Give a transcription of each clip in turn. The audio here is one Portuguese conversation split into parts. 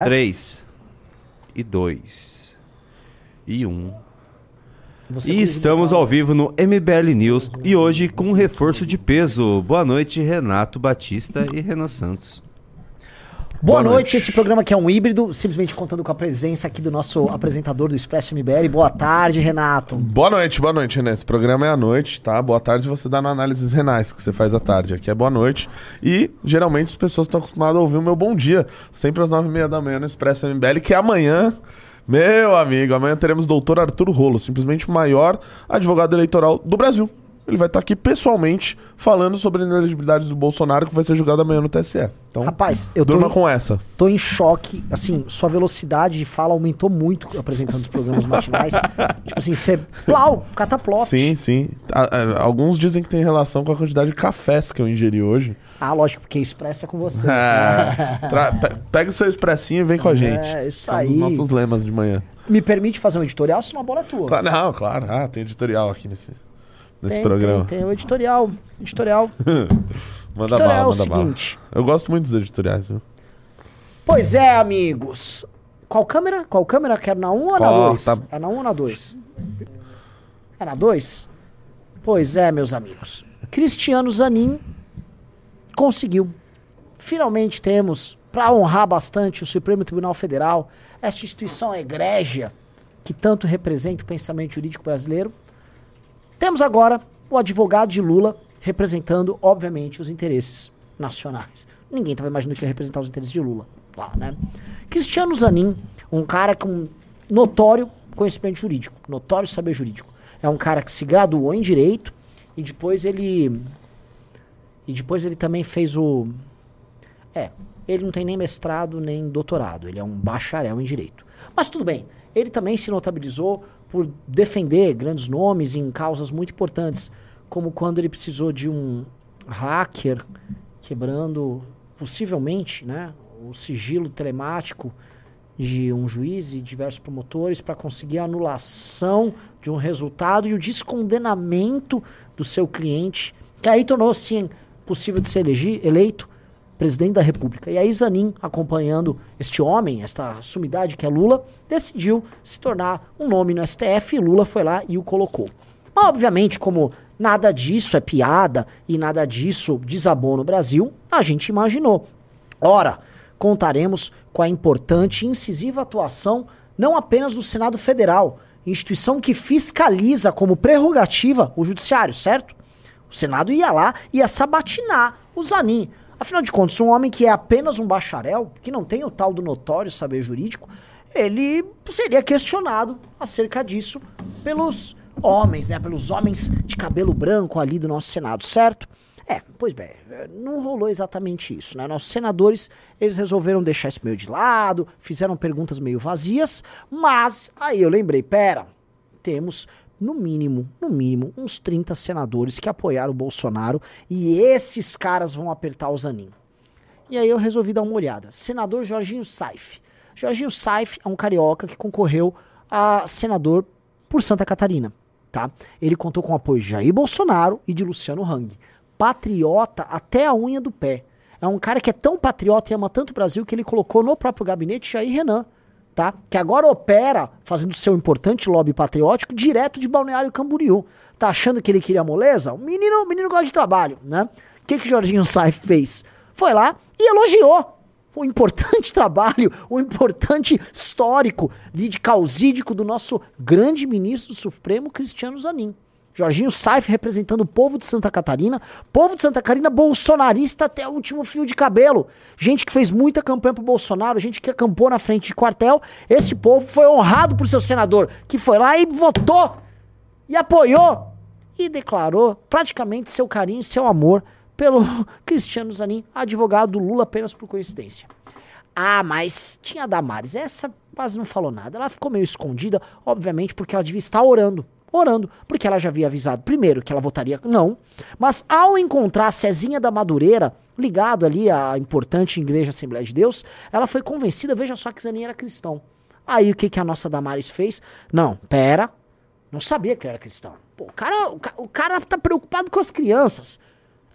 3 e 2 e 1. Um. Você E estamos ao vivo no MBL News e hoje com um reforço de peso. Boa noite, Renato Batista e Renan Santos. Boa, Boa noite. noite. esse programa que é um híbrido, simplesmente contando com a presença aqui do nosso apresentador do Expresso MBL. Boa tarde, Renato. Boa noite, boa noite, Renan. Esse programa é à noite, tá? Boa tarde você dá no análises renais que você faz à tarde. Aqui é boa noite. E geralmente as pessoas estão acostumadas a ouvir o meu bom dia, sempre às nove e meia da manhã no Expresso MBL, que é amanhã. Meu amigo, amanhã teremos o doutor Arthur Rolo, simplesmente o maior advogado eleitoral do Brasil. Ele vai estar aqui pessoalmente falando sobre a inelegibilidade do Bolsonaro, que vai ser julgado amanhã no TSE. Então, Rapaz, eu tô, durma com essa. tô em choque. Assim, sua velocidade de fala aumentou muito apresentando os programas matinais. tipo assim, você. Plau, cataploft. Sim, sim. A- a- alguns dizem que tem relação com a quantidade de cafés que eu ingeri hoje. Ah, lógico, porque Expresso é com você. É. Tra- pe- pega o seu expressinho e vem com a gente. É, isso É um dos aí. nossos lemas de manhã. Me permite fazer um editorial, senão a bola é tua. Não, claro. Ah, tem editorial aqui nesse, nesse Tem, programa. Tem, tem o editorial. Editorial. Manda editorial bala, é o manda bala. seguinte. Eu gosto muito dos editoriais, viu? Pois é, amigos. Qual câmera? Qual câmera? Quero na 1 ou na Qual? 2? Tá- É na 1 ou na 2? É na 2? Pois é, meus amigos. Cristiano Zanin conseguiu. Finalmente temos, para honrar bastante o Supremo Tribunal Federal, esta instituição egrégia que tanto representa o pensamento jurídico brasileiro. Temos agora o advogado de Lula representando, obviamente, os interesses nacionais. Ninguém estava imaginando que ele ia representar os interesses de Lula lá, né? Cristiano Zanin, um cara com notório conhecimento jurídico, notório saber jurídico. É um cara que se graduou em direito e depois ele e depois ele também fez o é, ele não tem nem mestrado nem doutorado, ele é um bacharel em direito. Mas tudo bem, ele também se notabilizou por defender grandes nomes em causas muito importantes, como quando ele precisou de um hacker quebrando, possivelmente, né, o sigilo telemático de um juiz e diversos promotores para conseguir a anulação de um resultado e o descondenamento do seu cliente, que aí tornou sim possível de ser eleito presidente da República. E aí Zanin, acompanhando este homem, esta sumidade que é Lula, decidiu se tornar um nome no STF e Lula foi lá e o colocou. Mas, obviamente, como nada disso é piada e nada disso desabou no Brasil, a gente imaginou. Ora, contaremos com a importante e incisiva atuação não apenas do Senado Federal, instituição que fiscaliza como prerrogativa o judiciário, certo? O Senado ia lá e ia sabatinar o Zanin. Afinal de contas, um homem que é apenas um bacharel, que não tem o tal do notório saber jurídico, ele seria questionado acerca disso pelos homens, né? Pelos homens de cabelo branco ali do nosso Senado, certo? É, pois bem, não rolou exatamente isso, né? Nossos senadores, eles resolveram deixar isso meio de lado, fizeram perguntas meio vazias, mas aí eu lembrei, pera, temos no mínimo, no mínimo, uns 30 senadores que apoiaram o Bolsonaro e esses caras vão apertar o Zanin. E aí eu resolvi dar uma olhada. Senador Jorginho Saif. Jorginho Saif é um carioca que concorreu a senador por Santa Catarina, tá? Ele contou com o apoio de Jair Bolsonaro e de Luciano Hang. Patriota até a unha do pé. É um cara que é tão patriota e ama tanto o Brasil que ele colocou no próprio gabinete Jair Renan, tá? Que agora opera, fazendo seu importante lobby patriótico, direto de Balneário Camboriú. Tá achando que ele queria moleza? O menino, o menino gosta de trabalho, né? O que que Jorginho Saif fez? Foi lá e elogiou o importante trabalho, o importante histórico causídico do nosso grande ministro Supremo, Cristiano Zanin. Jorginho Saif representando o povo de Santa Catarina, povo de Santa Catarina bolsonarista até o último fio de cabelo. Gente que fez muita campanha pro Bolsonaro, gente que acampou na frente de quartel. Esse povo foi honrado por seu senador, que foi lá e votou e apoiou e declarou praticamente seu carinho e seu amor pelo Cristiano Zanin, advogado do Lula apenas por coincidência. Ah, mas tinha a Damares, essa quase não falou nada. Ela ficou meio escondida, obviamente, porque ela devia estar orando. Orando, porque ela já havia avisado primeiro que ela votaria não, mas ao encontrar Cezinha da Madureira, ligado ali à importante Igreja Assembleia de Deus, ela foi convencida, veja só que Zanin era cristão. Aí o que, que a nossa Damares fez? Não, pera, não sabia que era cristão. Pô, o cara, o, o cara tá preocupado com as crianças.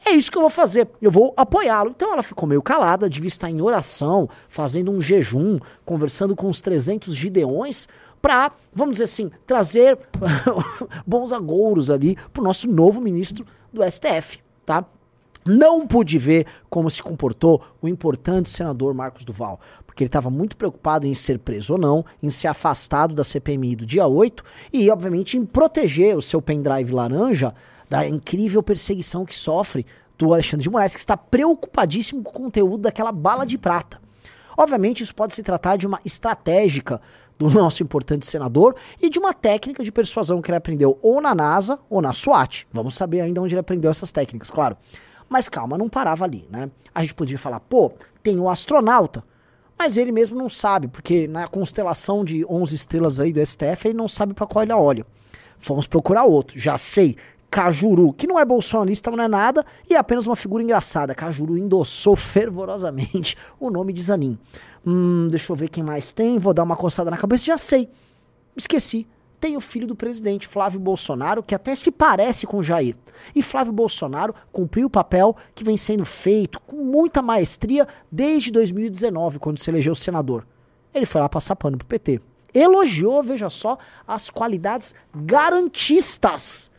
É isso que eu vou fazer, eu vou apoiá-lo. Então ela ficou meio calada, devia estar em oração, fazendo um jejum, conversando com os 300 gideões, para, vamos dizer assim, trazer bons agouros ali para o nosso novo ministro do STF, tá? Não pude ver como se comportou o importante senador Marcos Duval, porque ele estava muito preocupado em ser preso ou não, em ser afastado da CPMI do dia 8 e, obviamente, em proteger o seu pendrive laranja da incrível perseguição que sofre do Alexandre de Moraes, que está preocupadíssimo com o conteúdo daquela bala de prata. Obviamente, isso pode se tratar de uma estratégica do nosso importante senador e de uma técnica de persuasão que ele aprendeu ou na NASA ou na SWAT. Vamos saber ainda onde ele aprendeu essas técnicas, claro. Mas calma, não parava ali, né? A gente podia falar, pô, tem o astronauta, mas ele mesmo não sabe, porque na constelação de 11 estrelas aí do STF, ele não sabe para qual ele olha. Fomos procurar outro, já sei. Cajuru, que não é bolsonarista, não é nada, e é apenas uma figura engraçada. Cajuru endossou fervorosamente o nome de Zanin. Hum, deixa eu ver quem mais tem, vou dar uma coçada na cabeça, já sei. Esqueci tem o filho do presidente, Flávio Bolsonaro, que até se parece com Jair. E Flávio Bolsonaro cumpriu o papel que vem sendo feito com muita maestria desde 2019, quando se elegeu senador. Ele foi lá passar pano pro PT. Elogiou, veja só, as qualidades garantistas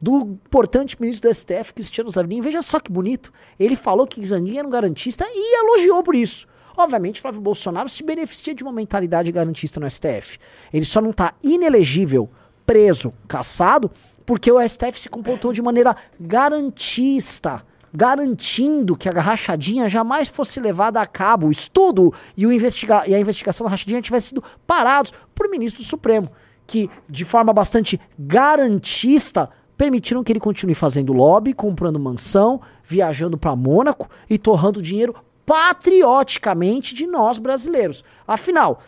do importante ministro do STF, Cristiano Zanin. Veja só que bonito. Ele falou que Zanin era um garantista e elogiou por isso. Obviamente, Flávio Bolsonaro se beneficia de uma mentalidade garantista no STF. Ele só não está inelegível, preso, caçado, porque o STF se comportou de maneira garantista, garantindo que a rachadinha jamais fosse levada a cabo, o estudo e, o investiga e a investigação da rachadinha tivessem sido parados por ministro Supremo, que de forma bastante garantista permitiram que ele continue fazendo lobby, comprando mansão, viajando para Mônaco e torrando dinheiro patrioticamente de nós brasileiros. Afinal,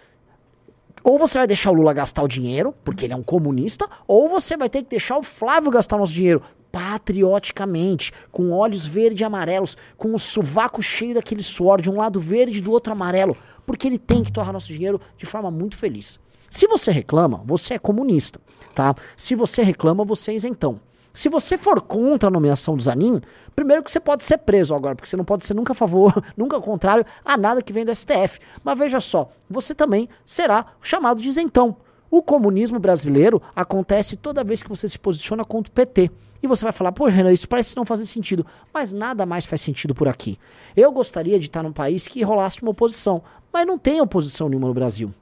ou você vai deixar o Lula gastar o dinheiro, porque ele é um comunista, ou você vai ter que deixar o Flávio gastar nosso dinheiro patrioticamente, com olhos verde e amarelos, com o sovaco cheio daquele suor, de um lado verde e do outro amarelo, porque ele tem que torrar nosso dinheiro de forma muito feliz. Se você reclama, você é comunista, tá? Se você reclama, você é isentão. Se você for contra a nomeação do Zanin, primeiro que você pode ser preso agora, porque você não pode ser nunca a favor, nunca contrário a nada que vem do STF. Mas veja só, você também será chamado de isentão. O comunismo brasileiro acontece toda vez que você se posiciona contra o PT. E você vai falar, pô, Renan, isso parece não fazer sentido. Mas nada mais faz sentido por aqui. Eu gostaria de estar num país que rolasse uma oposição, mas não tem oposição nenhuma no Brasil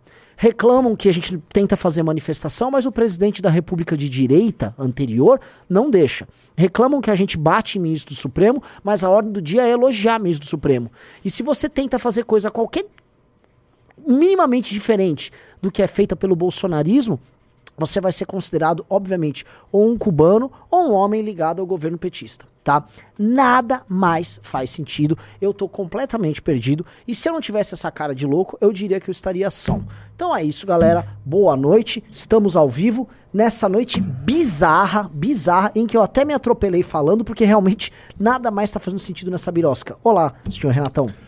reclamam que a gente tenta fazer manifestação, mas o presidente da República de Direita anterior não deixa. Reclamam que a gente bate em ministro do Supremo, mas a ordem do dia é elogiar ministro do Supremo. E se você tenta fazer coisa qualquer minimamente diferente do que é feita pelo bolsonarismo, você vai ser considerado, obviamente, ou um cubano ou um homem ligado ao governo petista, tá? Nada mais faz sentido. Eu tô completamente perdido e se eu não tivesse essa cara de louco, eu diria que eu estaria são. Então é isso, galera. Boa noite. Estamos ao vivo nessa noite bizarra, bizarra em que eu até me atropelei falando porque realmente nada mais tá fazendo sentido nessa birosca. Olá, senhor Renatão.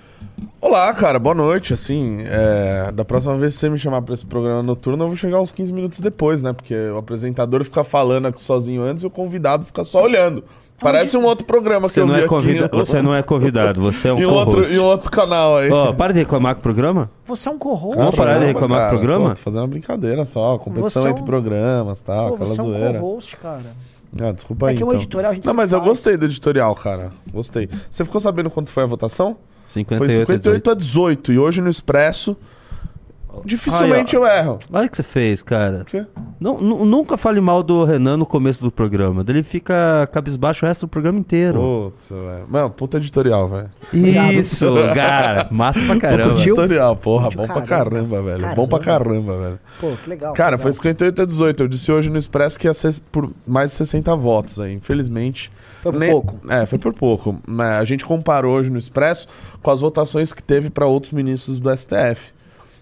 Olá, cara, boa noite. Assim, é, da próxima vez que você me chamar pra esse programa noturno, eu vou chegar uns 15 minutos depois, né? Porque o apresentador fica falando aqui sozinho antes e o convidado fica só olhando. Parece um outro programa Você que eu não, vi é aqui. convida... você não é convidado, você é um em outro, co-host. em outro canal aí. Ó, para de reclamar com o programa. Você é um co-host. Vamos parar de reclamar com o cara, programa? Pô, tô fazendo uma brincadeira só, competição Você é um- entre programas, tal, Pô, aquela você é um zoeira. co-host, cara. Ah, desculpa É aí. que o então. editorial a gente Não, mas eu faz. gostei do editorial, cara. Gostei. Você ficou sabendo quanto foi a votação? 58, foi 58 a a 18. E hoje no Expresso, dificilmente ó. eu erro. Olha o que você fez, cara. O quê? Não, nu- nunca fale mal do Renan no começo do programa. Ele fica cabisbaixo o resto do programa inteiro. Putz, velho. Mano, puta editorial, velho. Isso, cara. Massa pra caramba. curtiu? Editorial, porra, bom pra caramba. caramba, velho. Caramba. Bom pra caramba, velho. Pô, que legal. Cara, que foi legal. 58 a 18. Eu disse hoje no Expresso que ia ser por mais de 60 votos aí. Infelizmente. Foi por nem- pouco. É, foi por pouco. Mas A gente comparou hoje no Expresso com as votações que teve para outros ministros do STF.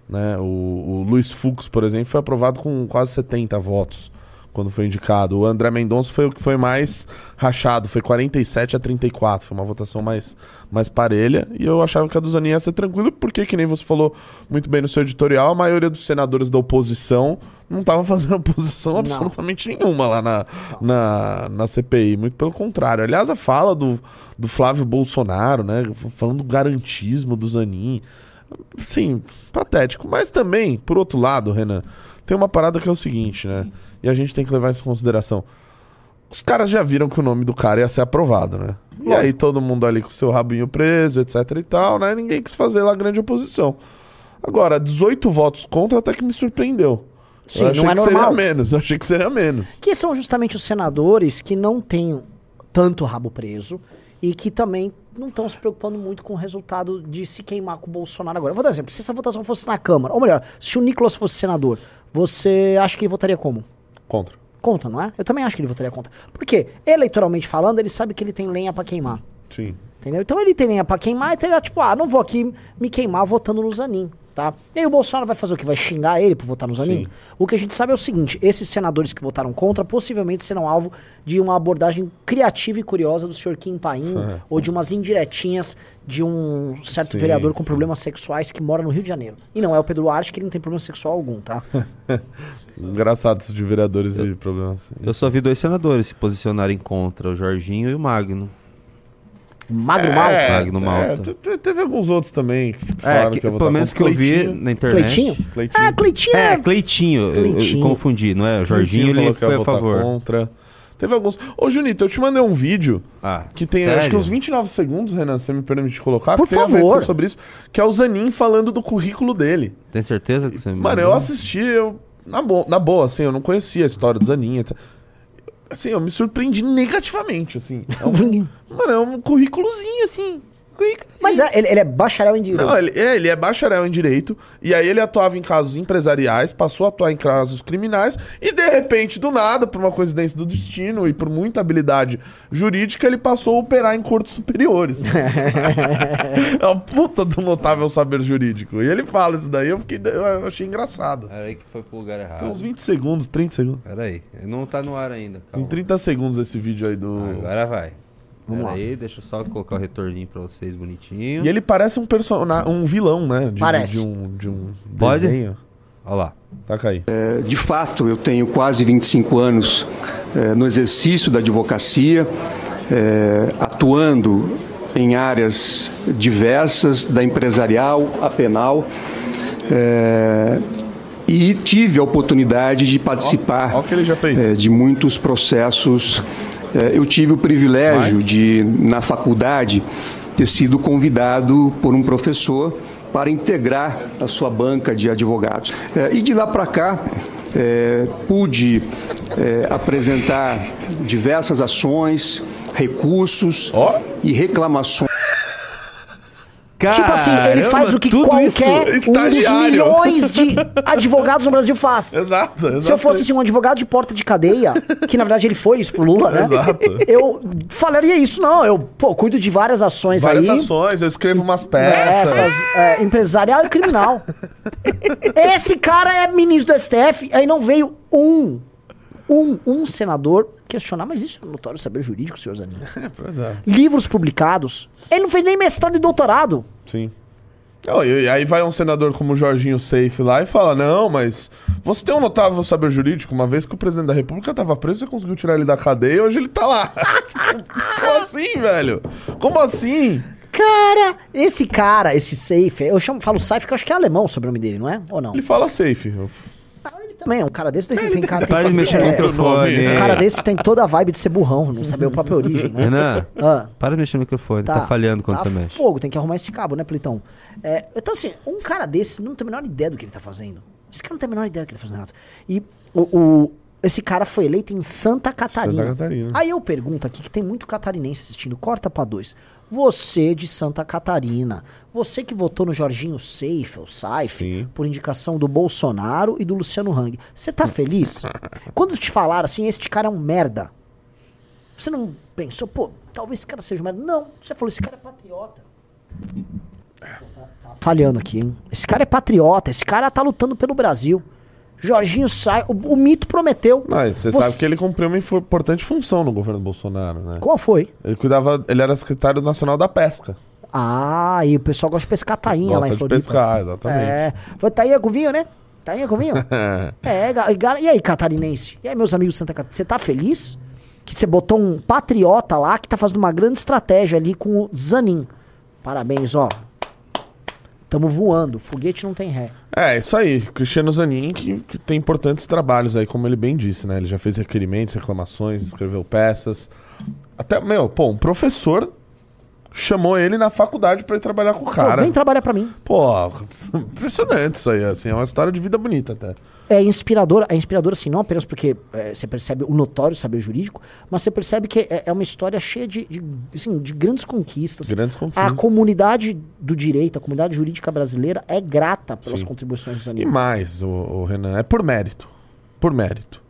Né? O, o Luiz Fux, por exemplo, foi aprovado com quase 70 votos quando foi indicado. O André Mendonça foi o que foi mais rachado, foi 47 a 34, foi uma votação mais, mais parelha. E eu achava que a do Zanin ia ser tranquilo, porque, que nem você falou muito bem no seu editorial, a maioria dos senadores da oposição não estava fazendo oposição Não. absolutamente nenhuma lá na, na, na CPI. Muito pelo contrário. Aliás, a fala do, do Flávio Bolsonaro, né? Falando do garantismo do Zanin. Sim, patético. Mas também, por outro lado, Renan, tem uma parada que é o seguinte, né? E a gente tem que levar isso em consideração. Os caras já viram que o nome do cara ia ser aprovado, né? E aí todo mundo ali com o seu rabinho preso, etc e tal, né? Ninguém quis fazer lá grande oposição. Agora, 18 votos contra até que me surpreendeu. Sim, eu achei não é que normal. seria menos, eu achei que seria menos. Que são justamente os senadores que não têm tanto rabo preso e que também não estão se preocupando muito com o resultado de se queimar com o Bolsonaro agora. Eu vou dar um exemplo. Se essa votação fosse na Câmara, ou melhor, se o Nicolas fosse senador, você acha que ele votaria como? Contra. Contra, não é? Eu também acho que ele votaria contra. Por quê? Eleitoralmente falando, ele sabe que ele tem lenha pra queimar. Sim. Entendeu? Então ele tem lenha pra queimar, então ele é tipo, ah, não vou aqui me queimar votando no Zanin, tá? E aí o Bolsonaro vai fazer o que? Vai xingar ele por votar no Zanin? Sim. O que a gente sabe é o seguinte, esses senadores que votaram contra possivelmente serão alvo de uma abordagem criativa e curiosa do senhor Kim Paim ou de umas indiretinhas de um certo Sim, vereador com sim. problemas sexuais que mora no Rio de Janeiro. E não é o Pedro Arte, que ele não tem problema sexual algum, tá? Engraçado isso de vereadores e problemas. Eu só vi dois senadores se posicionarem contra, o Jorginho e o Magno. Magro Malta. É, Magno Malta. te- te- teve alguns outros também que É, falaram que, que votar pelo menos que eu vi Cleitinho. na internet. Cleitinho? Cleitinho. Ah, Cleitinho É, é... Cleitinho. eu- Eu, Cleitinho. confundi, não é? O Jorginho Cleitinho ele que foi a favor. Contra. Teve alguns. Ô, Junito, eu te mandei um vídeo Ah, que tem sério? acho que uns 29 segundos, Renan, se você me permite colocar. Por que tem a ver favor. sobre isso, que é o Zanin falando do currículo dele. Tem certeza que você me Mano, eu assisti, eu, na, bo na boa, assim, eu não conhecia a história do Zanin. etc. Assim, eu me surpreendi negativamente, assim. É um, mano, é um currículozinho, assim. Mas é, ele, ele é bacharel em direito. Não, ele é, ele é bacharel em direito, e aí ele atuava em casos empresariais, passou a atuar em casos criminais, e de repente, do nada, por uma coincidência do destino e por muita habilidade jurídica, ele passou a operar em cortes superiores. é uma puta do notável saber jurídico. E ele fala isso daí, eu, fiquei, eu achei engraçado. Peraí que foi pro lugar errado. Tem uns 20 segundos, 30 segundos. Peraí, não tá no ar ainda. Tem Calma. 30 segundos esse vídeo aí do. Agora vai. Vamos Peraí, deixa eu só colocar o retorninho pra vocês bonitinho. E ele parece um personagem, um vilão, né? De, Parece. de um, de um Pode? desenho. Olha lá. Taca aí. De fato, eu tenho quase 25 anos eh, no exercício da advocacia, eh, atuando em áreas diversas, da empresarial à penal, eh, e tive a oportunidade de participar Ó o que ele já fez. eh, de muitos processos. Eh, eu tive o privilégio Mais? de, na faculdade, ter sido convidado por um professor para integrar a sua banca de advogados. Eh, e de lá para cá, eh, pude eh, apresentar diversas ações, recursos Ó. e reclamações. Tipo assim, ele faz o que qualquer isso- um dos milhões de advogados no Brasil faz. Exato, exato. Se eu fosse assim, um advogado de porta de cadeia, que na verdade ele foi isso pro Lula, né? Exato. Eu falaria isso, não. Eu, pô, cuido de várias ações Várias aí. ações, eu escrevo umas peças. Essas, é, empresarial e criminal. Esse cara é ministro do STF, aí não veio um, um, um senador questionar, mas isso é notório saber jurídico, senhor Zanin. Pois é, Livros publicados. Ele não fez nem mestrado e doutorado. sim. Não, e, aí vai um senador como o Jorginho Safe lá e fala: Não, mas você tem um notável saber jurídico. Uma vez que o presidente da República tava preso, você conseguiu tirar ele da cadeia e hoje ele tá lá. Como assim, velho? Como assim? Cara, esse cara, esse Safe, eu chamo, falo Safe porque eu acho que é alemão o sobrenome dele, não é? Ou não? Ele fala safe. Eu- também é um cara desse, tem, tem cara, tem, Para de mexer no é, microfone. um cara desse tem toda a vibe de ser burrão, não saber a própria origem, né? Renan, Ah. para de mexer no microfone. Tá, falhando quando tá você mexe. fogo, tem que arrumar esse cabo, né, Plitão? É, então, assim, um cara desse não tem a menor ideia do que ele tá fazendo. Esse cara não tem a menor ideia do que ele tá fazendo, Renato. E o, o- esse cara foi eleito em Santa Catarina. Santa Catarina. Aí eu pergunto aqui, que tem muito catarinense assistindo, corta pra dois. Você de Santa Catarina, você que votou no Jorginho ou Saif, por indicação do Bolsonaro e do Luciano Hang, você tá feliz? Quando te falaram assim, este cara é um merda, você não pensou, pô, talvez esse cara seja um merda. Não, você falou, esse cara é patriota. Tá falhando aqui, hein? Esse cara é patriota, esse cara tá lutando pelo Brasil. Jorginho sai. O, o mito prometeu. Mas você Você- sabe que ele cumpriu uma importante função no governo Bolsonaro, né? Qual foi? Ele cuidava, ele era secretário nacional da pesca. Ah, e o pessoal gosta de pescar tainha lá Gosta em de Floripa. pescar, exatamente. É. Foi tainha com vinho, né? Tainha com vinho? é, e aí, catarinense? E aí, meus amigos de Santa Catarina? Você tá feliz? Que você botou um patriota lá que tá fazendo uma grande estratégia ali com o Zanin. Parabéns, ó. Tamo voando. Foguete não tem ré. É, isso aí. Cristiano Zanin, que, que tem importantes trabalhos aí, como ele bem disse, né? Ele já fez requerimentos, reclamações, escreveu peças. Até, meu, pô, um professor chamou ele na faculdade pra ir trabalhar com o cara. vem trabalhar pra mim. Pô, impressionante isso aí, assim. É uma história de vida bonita até. É inspirador, é inspirador assim, não apenas porque é, você percebe o notório saber jurídico, mas você percebe que é, é uma história cheia de, de, assim, de grandes conquistas. Grandes A conquistas. comunidade do direito, a comunidade jurídica brasileira é grata pelas Sim. contribuições dos E animais. mais, o, o Renan, é por mérito. Por mérito.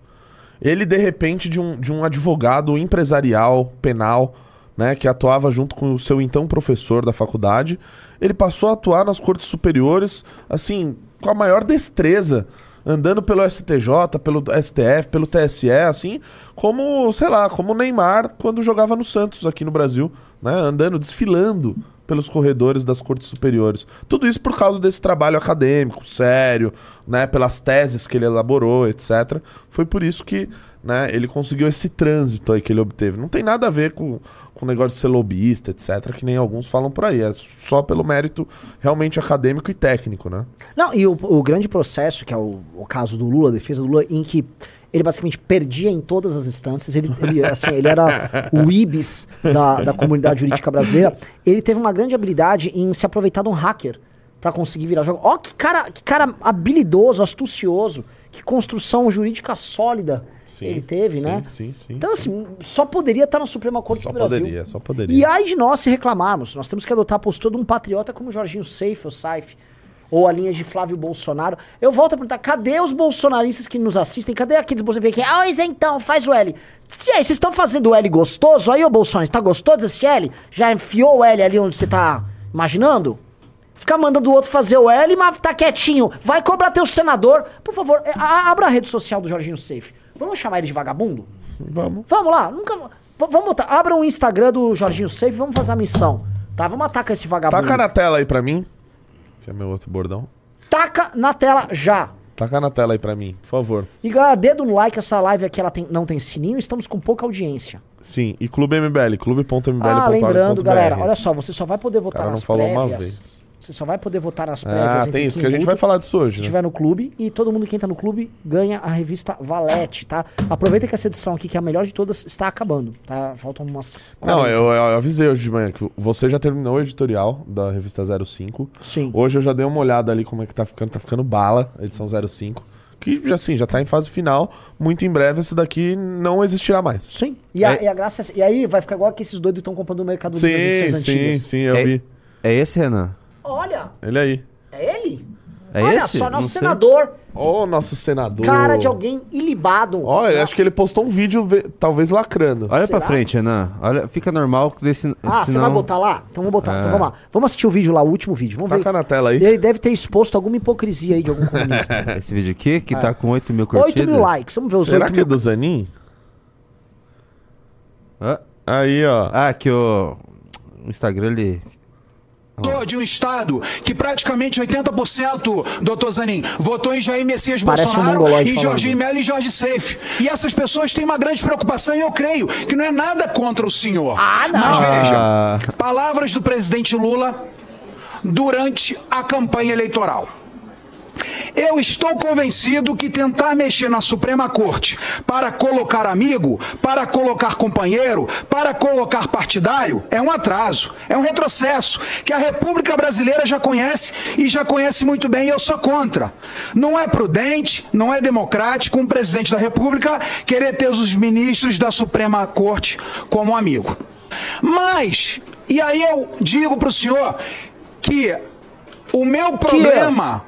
Ele, de repente, de um, de um advogado empresarial, penal, né, que atuava junto com o seu então professor da faculdade, ele passou a atuar nas cortes superiores, assim, com a maior destreza, andando pelo STJ, pelo STF, pelo TSE, assim, como, sei lá, como o Neymar quando jogava no Santos aqui no Brasil, né, andando, desfilando pelos corredores das cortes superiores. Tudo isso por causa desse trabalho acadêmico, sério, né, pelas teses que ele elaborou, etc. Foi por isso que, né, ele conseguiu esse trânsito aí que ele obteve. Não tem nada a ver com com negócio de ser lobista, etc, que nem alguns falam por aí, é só pelo mérito realmente acadêmico e técnico, né? Não, e o, o grande processo, que é o, o caso do Lula, a defesa do Lula, em que ele basicamente perdia em todas as instâncias, ele, ele, assim, ele era o ibis da, da comunidade jurídica brasileira, ele teve uma grande habilidade em se aproveitar de um hacker pra conseguir virar jogo. Ó, que cara, que cara habilidoso, astucioso, que construção jurídica sólida ele teve, sim, né? Sim, sim. Então, assim, só poderia estar na Suprema Corte Só do Brasil. poderia, só poderia. E ai de nós se reclamarmos. Nós temos que adotar a postura de um patriota como Jorginho Seif ou Saif. Ou a linha de Flávio Bolsonaro. Eu volto a perguntar, cadê os bolsonaristas que nos assistem? Cadê aqueles bolsonaristas que ah, então, faz o L. E aí, vocês estão fazendo o L gostoso? Aí, ô Bolsonaro, tá gostoso esse L? Já enfiou o L ali onde você tá imaginando? Ficar mandando o outro fazer o L, mas tá quietinho. Vai cobrar teu senador. Por favor, é, a- abra a rede social do Jorginho Safe. Vamos chamar ele de vagabundo? Vamos. Vamos lá, nunca. Vamos botar. Abra o Instagram do Jorginho Safe vamos fazer a missão. Tá? Vamos atacar esse vagabundo. Taca na tela aí pra mim, que é meu outro bordão. Taca na tela já. Taca na tela aí pra mim, por favor. E galera, dedo no like, essa live aqui ela tem- não tem sininho, estamos com pouca audiência. Sim, e Clube MBL, clube.mbl.org.br. Ah, lembrando, galera, olha só, você só vai poder votar nas prévias. Você só vai poder votar nas prévias. Ah, entre tem isso, que a gente vai falar disso hoje, Se né? tiver no clube, e todo mundo que entra no clube ganha a revista Valete, tá? Aproveita que essa edição aqui, que é a melhor de todas, está acabando, tá? Faltam umas. Não, 40. eu, eu avisei hoje de manhã que você já terminou o editorial da revista 05. Sim. Hoje eu já dei uma olhada ali como é que tá ficando. Tá ficando bala a edição 05. Que, já, assim, já tá em fase final. Muito em breve esse daqui não existirá mais. Sim. E a, É. e a graça é- E aí vai ficar igual que esses doidos estão comprando no Mercado Livre Sim, sim, antigas. sim, eu É- vi. É esse, Renan? Olha, Ele aí. é ele? É Olha esse? só, nosso senador, Ó, nosso senador. cara de alguém ilibado. Olha, acho que ele postou um vídeo, ve- talvez lacrando. Olha Será? pra frente, Renan. Olha, fica normal desse. Ah, você senão- vai botar lá? Então vamos botar. É. Então vamos lá. Vamos assistir o vídeo lá, o último vídeo. Vamos Taca ver. na tela aí. Ele deve ter exposto alguma hipocrisia aí de algum comunista. Esse vídeo aqui, que tá com 8 mil curtidas. 8 mil likes. Vamos ver os Será 8 que é mil. do Zanin? Ah, Aí, ó. ah, que o o Instagram ele. De um estado que praticamente 80%, doutor Zanin, votou em Jair Messias Parece um Bolsonaro, mongoloide em. Jorginho Melo e Jorge Seif. E essas pessoas têm uma grande preocupação e eu creio que não é nada contra o senhor. Ah, não. Mas veja, Ah, palavras do presidente Lula durante a campanha eleitoral. Eu estou convencido que tentar mexer na Suprema Corte para colocar amigo, para colocar companheiro, para colocar partidário é um atraso, é um retrocesso que a República Brasileira já conhece e já conhece muito bem e eu sou contra. Não é prudente, não é democrático um presidente da República querer ter os ministros da Suprema Corte como amigo. Mas, e aí eu digo para o senhor que o meu problema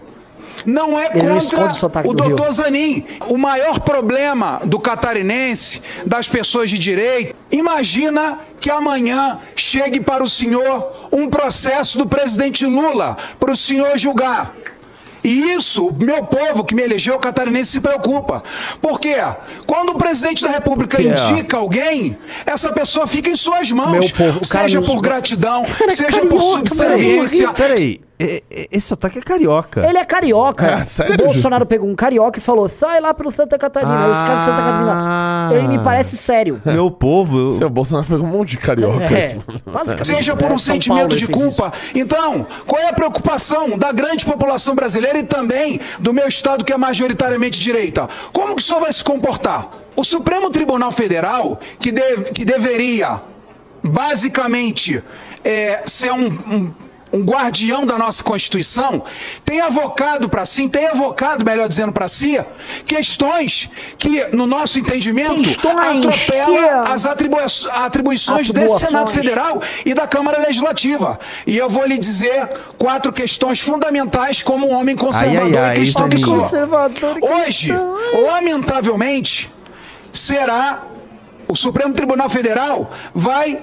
não é Ele não o contra sotaque o do Rio. doutor Zanin. O maior problema do catarinense, das pessoas de direito, imagina que amanhã chegue para o senhor um processo do presidente Lula, para o senhor julgar. E isso, o meu povo que me elegeu, o catarinense, se preocupa. Por quê? Quando o presidente da República Por quê? indica alguém, essa pessoa fica em suas mãos. Povo, o cara seja por gratidão, Cara, é seja carioca, por subserviência. Peraí, e- esse sotaque é carioca. Ele é carioca. É, sério, o Bolsonaro pegou um carioca e falou: sai lá pro Santa Catarina. Aí os caras de Santa Catarina. Ah. Ele me parece sério. Meu povo. eu- Seu Bolsonaro pegou um monte de carioca. É, basicamente. Seja por né? um sentimento de culpa. Então, qual é a preocupação da grande população brasileira e também do meu estado, que é majoritariamente direita? Como que o senhor vai se comportar? O Supremo Tribunal Federal, que, deve- que deveria, basicamente, é, ser um. um um guardião da nossa Constituição, tem avocado para si, tem avocado, melhor dizendo, para si, questões que, no nosso entendimento, Questões atropelam que- as atribui- atribuições desse. Senado Federal e da Câmara Legislativa. E eu vou lhe dizer quatro questões fundamentais como um homem conservador Ai, ai, ai, e cristão que. Conservador Hoje, lamentavelmente, será o Supremo Tribunal Federal vai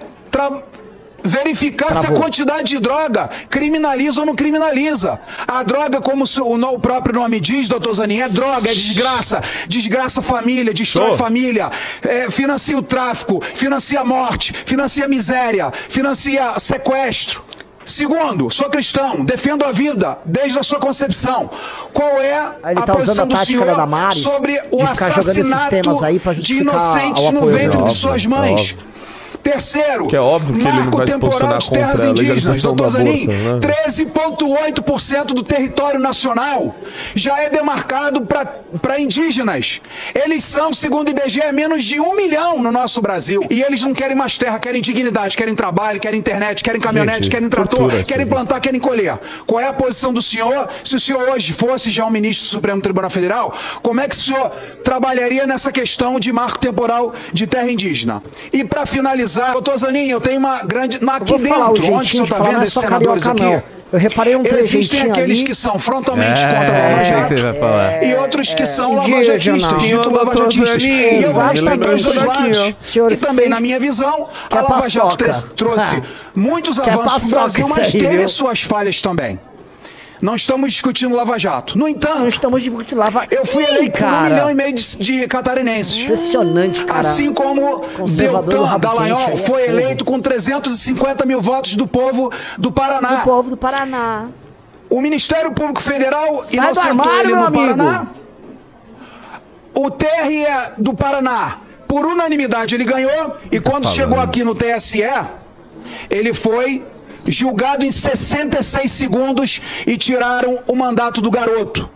verificar se a Travou. quantidade de droga criminaliza ou não criminaliza. A droga, como o próprio nome diz, doutor Zanin, é droga, é desgraça. Desgraça a família, destrói Show. família, é, financia o tráfico, financia a morte, financia a miséria, financia sequestro. Segundo, sou cristão, defendo a vida desde a sua concepção. Qual é ele a tá usando posição a do tática senhor da Damares sobre o de ficar jogando esses assassinato temas aí de inocentes no ventre de suas mães? óbvio. Terceiro, Que é óbvio que ele não marco vai se temporal posicionar de terras contra indígenas, doutor Zanin, né? 13,8% do território nacional já é demarcado para indígenas. Eles são, segundo o IBGE, menos de um milhão no nosso Brasil. E eles não querem mais terra, querem dignidade, querem trabalho, querem internet, querem caminhonete, Gente, querem trator, querem plantar, querem colher. Qual é a posição do senhor? Se o senhor hoje fosse já um ministro do Supremo Tribunal Federal, como é que o senhor trabalharia nessa questão de marco temporal de terra indígena? E para finalizar, doutor Zanin, eu tenho uma grande. Aqui Vou falar o dentro, onde o jeitinho de está falar, vendo é esses só senadores carioca, aqui? não. Eu reparei um Existem aqueles ali. que são frontalmente contra a É, Lava Jato. que você vai falar. E outros que são indígena. lavajatistas, dito o lavajatistas. E eu acho que tem dois lados. Senhor E também, na minha visão, a Lava Jato trouxe muitos avanços para o Brasil, mas teve suas falhas também. Não estamos discutindo Lava Jato. No entanto, Nós estamos de lava. eu fui Ih, eleito por um cara. milhão e meio de, de catarinenses. Impressionante, cara. Assim como do Deltan Dallagnol é foi fogo. eleito com 350 mil votos do povo do Paraná. O povo do Paraná. O Ministério Público Federal Sai do inocentou armário, ele no amigo. Paraná. O TRE do Paraná, por unanimidade, ele ganhou. E quando falando. chegou aqui no TSE, ele foi julgado em 66 segundos e tiraram o mandato do garoto.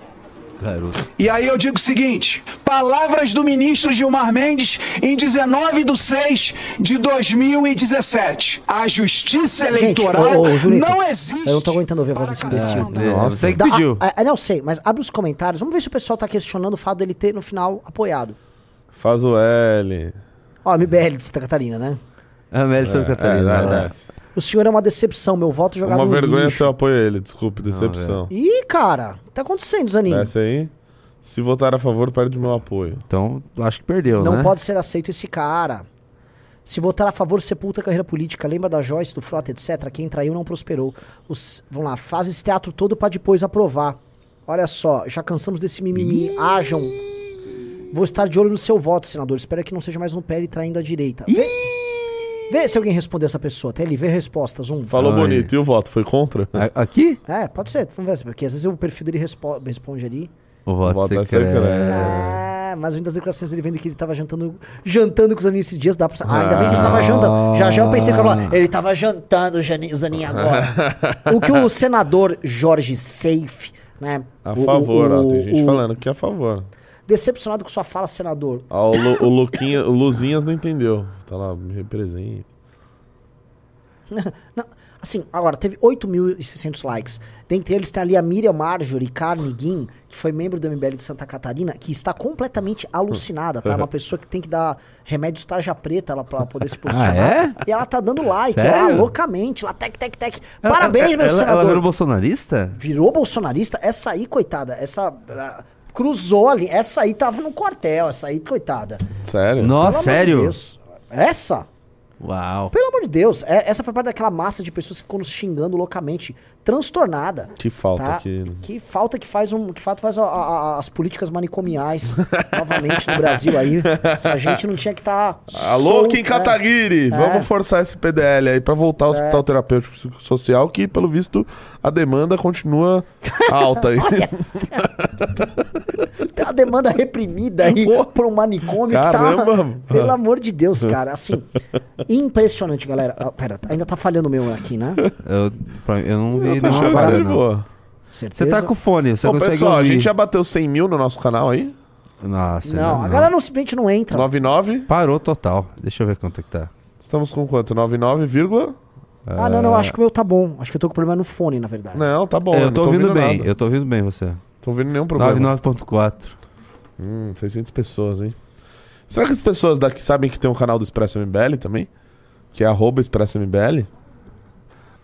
E aí eu digo o seguinte: palavras do ministro Gilmar Mendes em 19 de 6 de 2017. A justiça Gente, eleitoral ô, ô, Julito, não existe. Eu não tô aguentando ouvir a voz desse imbecil. É, Você que Dá- pediu. ah, ah, não sei, mas abre os comentários. Vamos ver se o pessoal tá questionando o fato dele ter no final apoiado. Faz o L. Ó, MBL de Santa Catarina, né? A Mel de Santa Catarina. É, né? é, é. O senhor é uma decepção, meu voto jogado Uma no vergonha lixo. se eu apoio ele, desculpe, decepção. Ih, cara, o que tá acontecendo, Zaninho? Desce aí. Se votar a favor, perde meu apoio. Então, acho que perdeu, Não né? pode ser aceito esse cara. Se votar a favor, sepulta a carreira política. Lembra da Joyce, do Frota, etc. Quem traiu não prosperou. Os, vamos lá, faz esse teatro todo pra depois aprovar. Olha só, já cansamos desse mimimi. Ajam. Vou estar de olho no seu voto, senador. Espero que não seja mais um PL traindo a direita. Vê, vê se alguém responder essa pessoa. Até ali, vê respostas. Um. Falou Ai. bonito. E o voto? Foi contra? A- Aqui? É, pode ser. Vamos ver. Porque às vezes o perfil dele respo- responde ali. O voto, voto é secreto. secreto. É, mas vindo das declarações dele vendo que ele tava jantando, jantando com os Zanin esses dias, dá pra... Ah, ainda bem que ele estava jantando. Já já eu pensei que eu ele tava jantando o Jani- o Zanin agora. o que o senador Jorge Seif, né? A o- favor, o- ó. Tem gente o- falando que é a favor. Decepcionado com sua fala, senador. Ah, o, Lu, o, Luquinha, o Luzinhas não entendeu. Tá lá, me representa. Não, assim, agora, teve 8.600 likes. Dentre eles tem ali a Miriam Marjorie Carneguin, que foi membro do MBL de Santa Catarina, que está completamente alucinada, tá? Uma pessoa que tem que dar remédio tarja preta ela, pra poder se posicionar. é? E ela tá dando like lá, loucamente, lá, tec, tec, tec. Parabéns, meu ela, senador. Ela virou bolsonarista? Virou bolsonarista? Essa aí, coitada, essa... cruzou ali, essa aí tava no quartel, essa aí, coitada. Sério? Nossa, Pelo amor de sério? Deus. Essa? Uau. Pelo amor de Deus, é- essa foi parte daquela massa de pessoas que ficou nos xingando loucamente, transtornada. Que falta tá? aqui. Que falta que faz um, que falta faz a- a- as políticas manicomiais novamente no Brasil aí. Se a gente não tinha que estar Alô, Kim Kataguiri! Vamos forçar esse PDL aí pra voltar ao Hospital Terapêutico Social, que pelo visto a demanda continua alta aí. Tem uma demanda reprimida aí Pô. por um manicômio Caramba. que tá. Pelo amor de Deus, cara. Assim, impressionante, galera. Ah, pera, ainda tá falhando o meu aqui, né? Eu, eu não vi Tá nenhuma não. boa. Certeza. Você tá com fone, você consegue pessoal, a ouvir. gente já bateu 100 mil no nosso canal aí. Nossa, Não, a galera não, simplesmente não entra. 99. Parou total. Deixa eu ver quanto é que tá. Estamos com quanto? 99, vírgula? Ah, não, não, acho que o meu tá bom. Acho que eu tô com problema no fone, na verdade. Não, tá bom. É, eu não tô ouvindo bem, nada. eu tô ouvindo bem você. Tô ouvindo nenhum problema. 99.4. Hum, 600 pessoas, hein? Será que as pessoas daqui sabem que tem um canal do Expresso MBL também? Que é arroba Expresso MBL?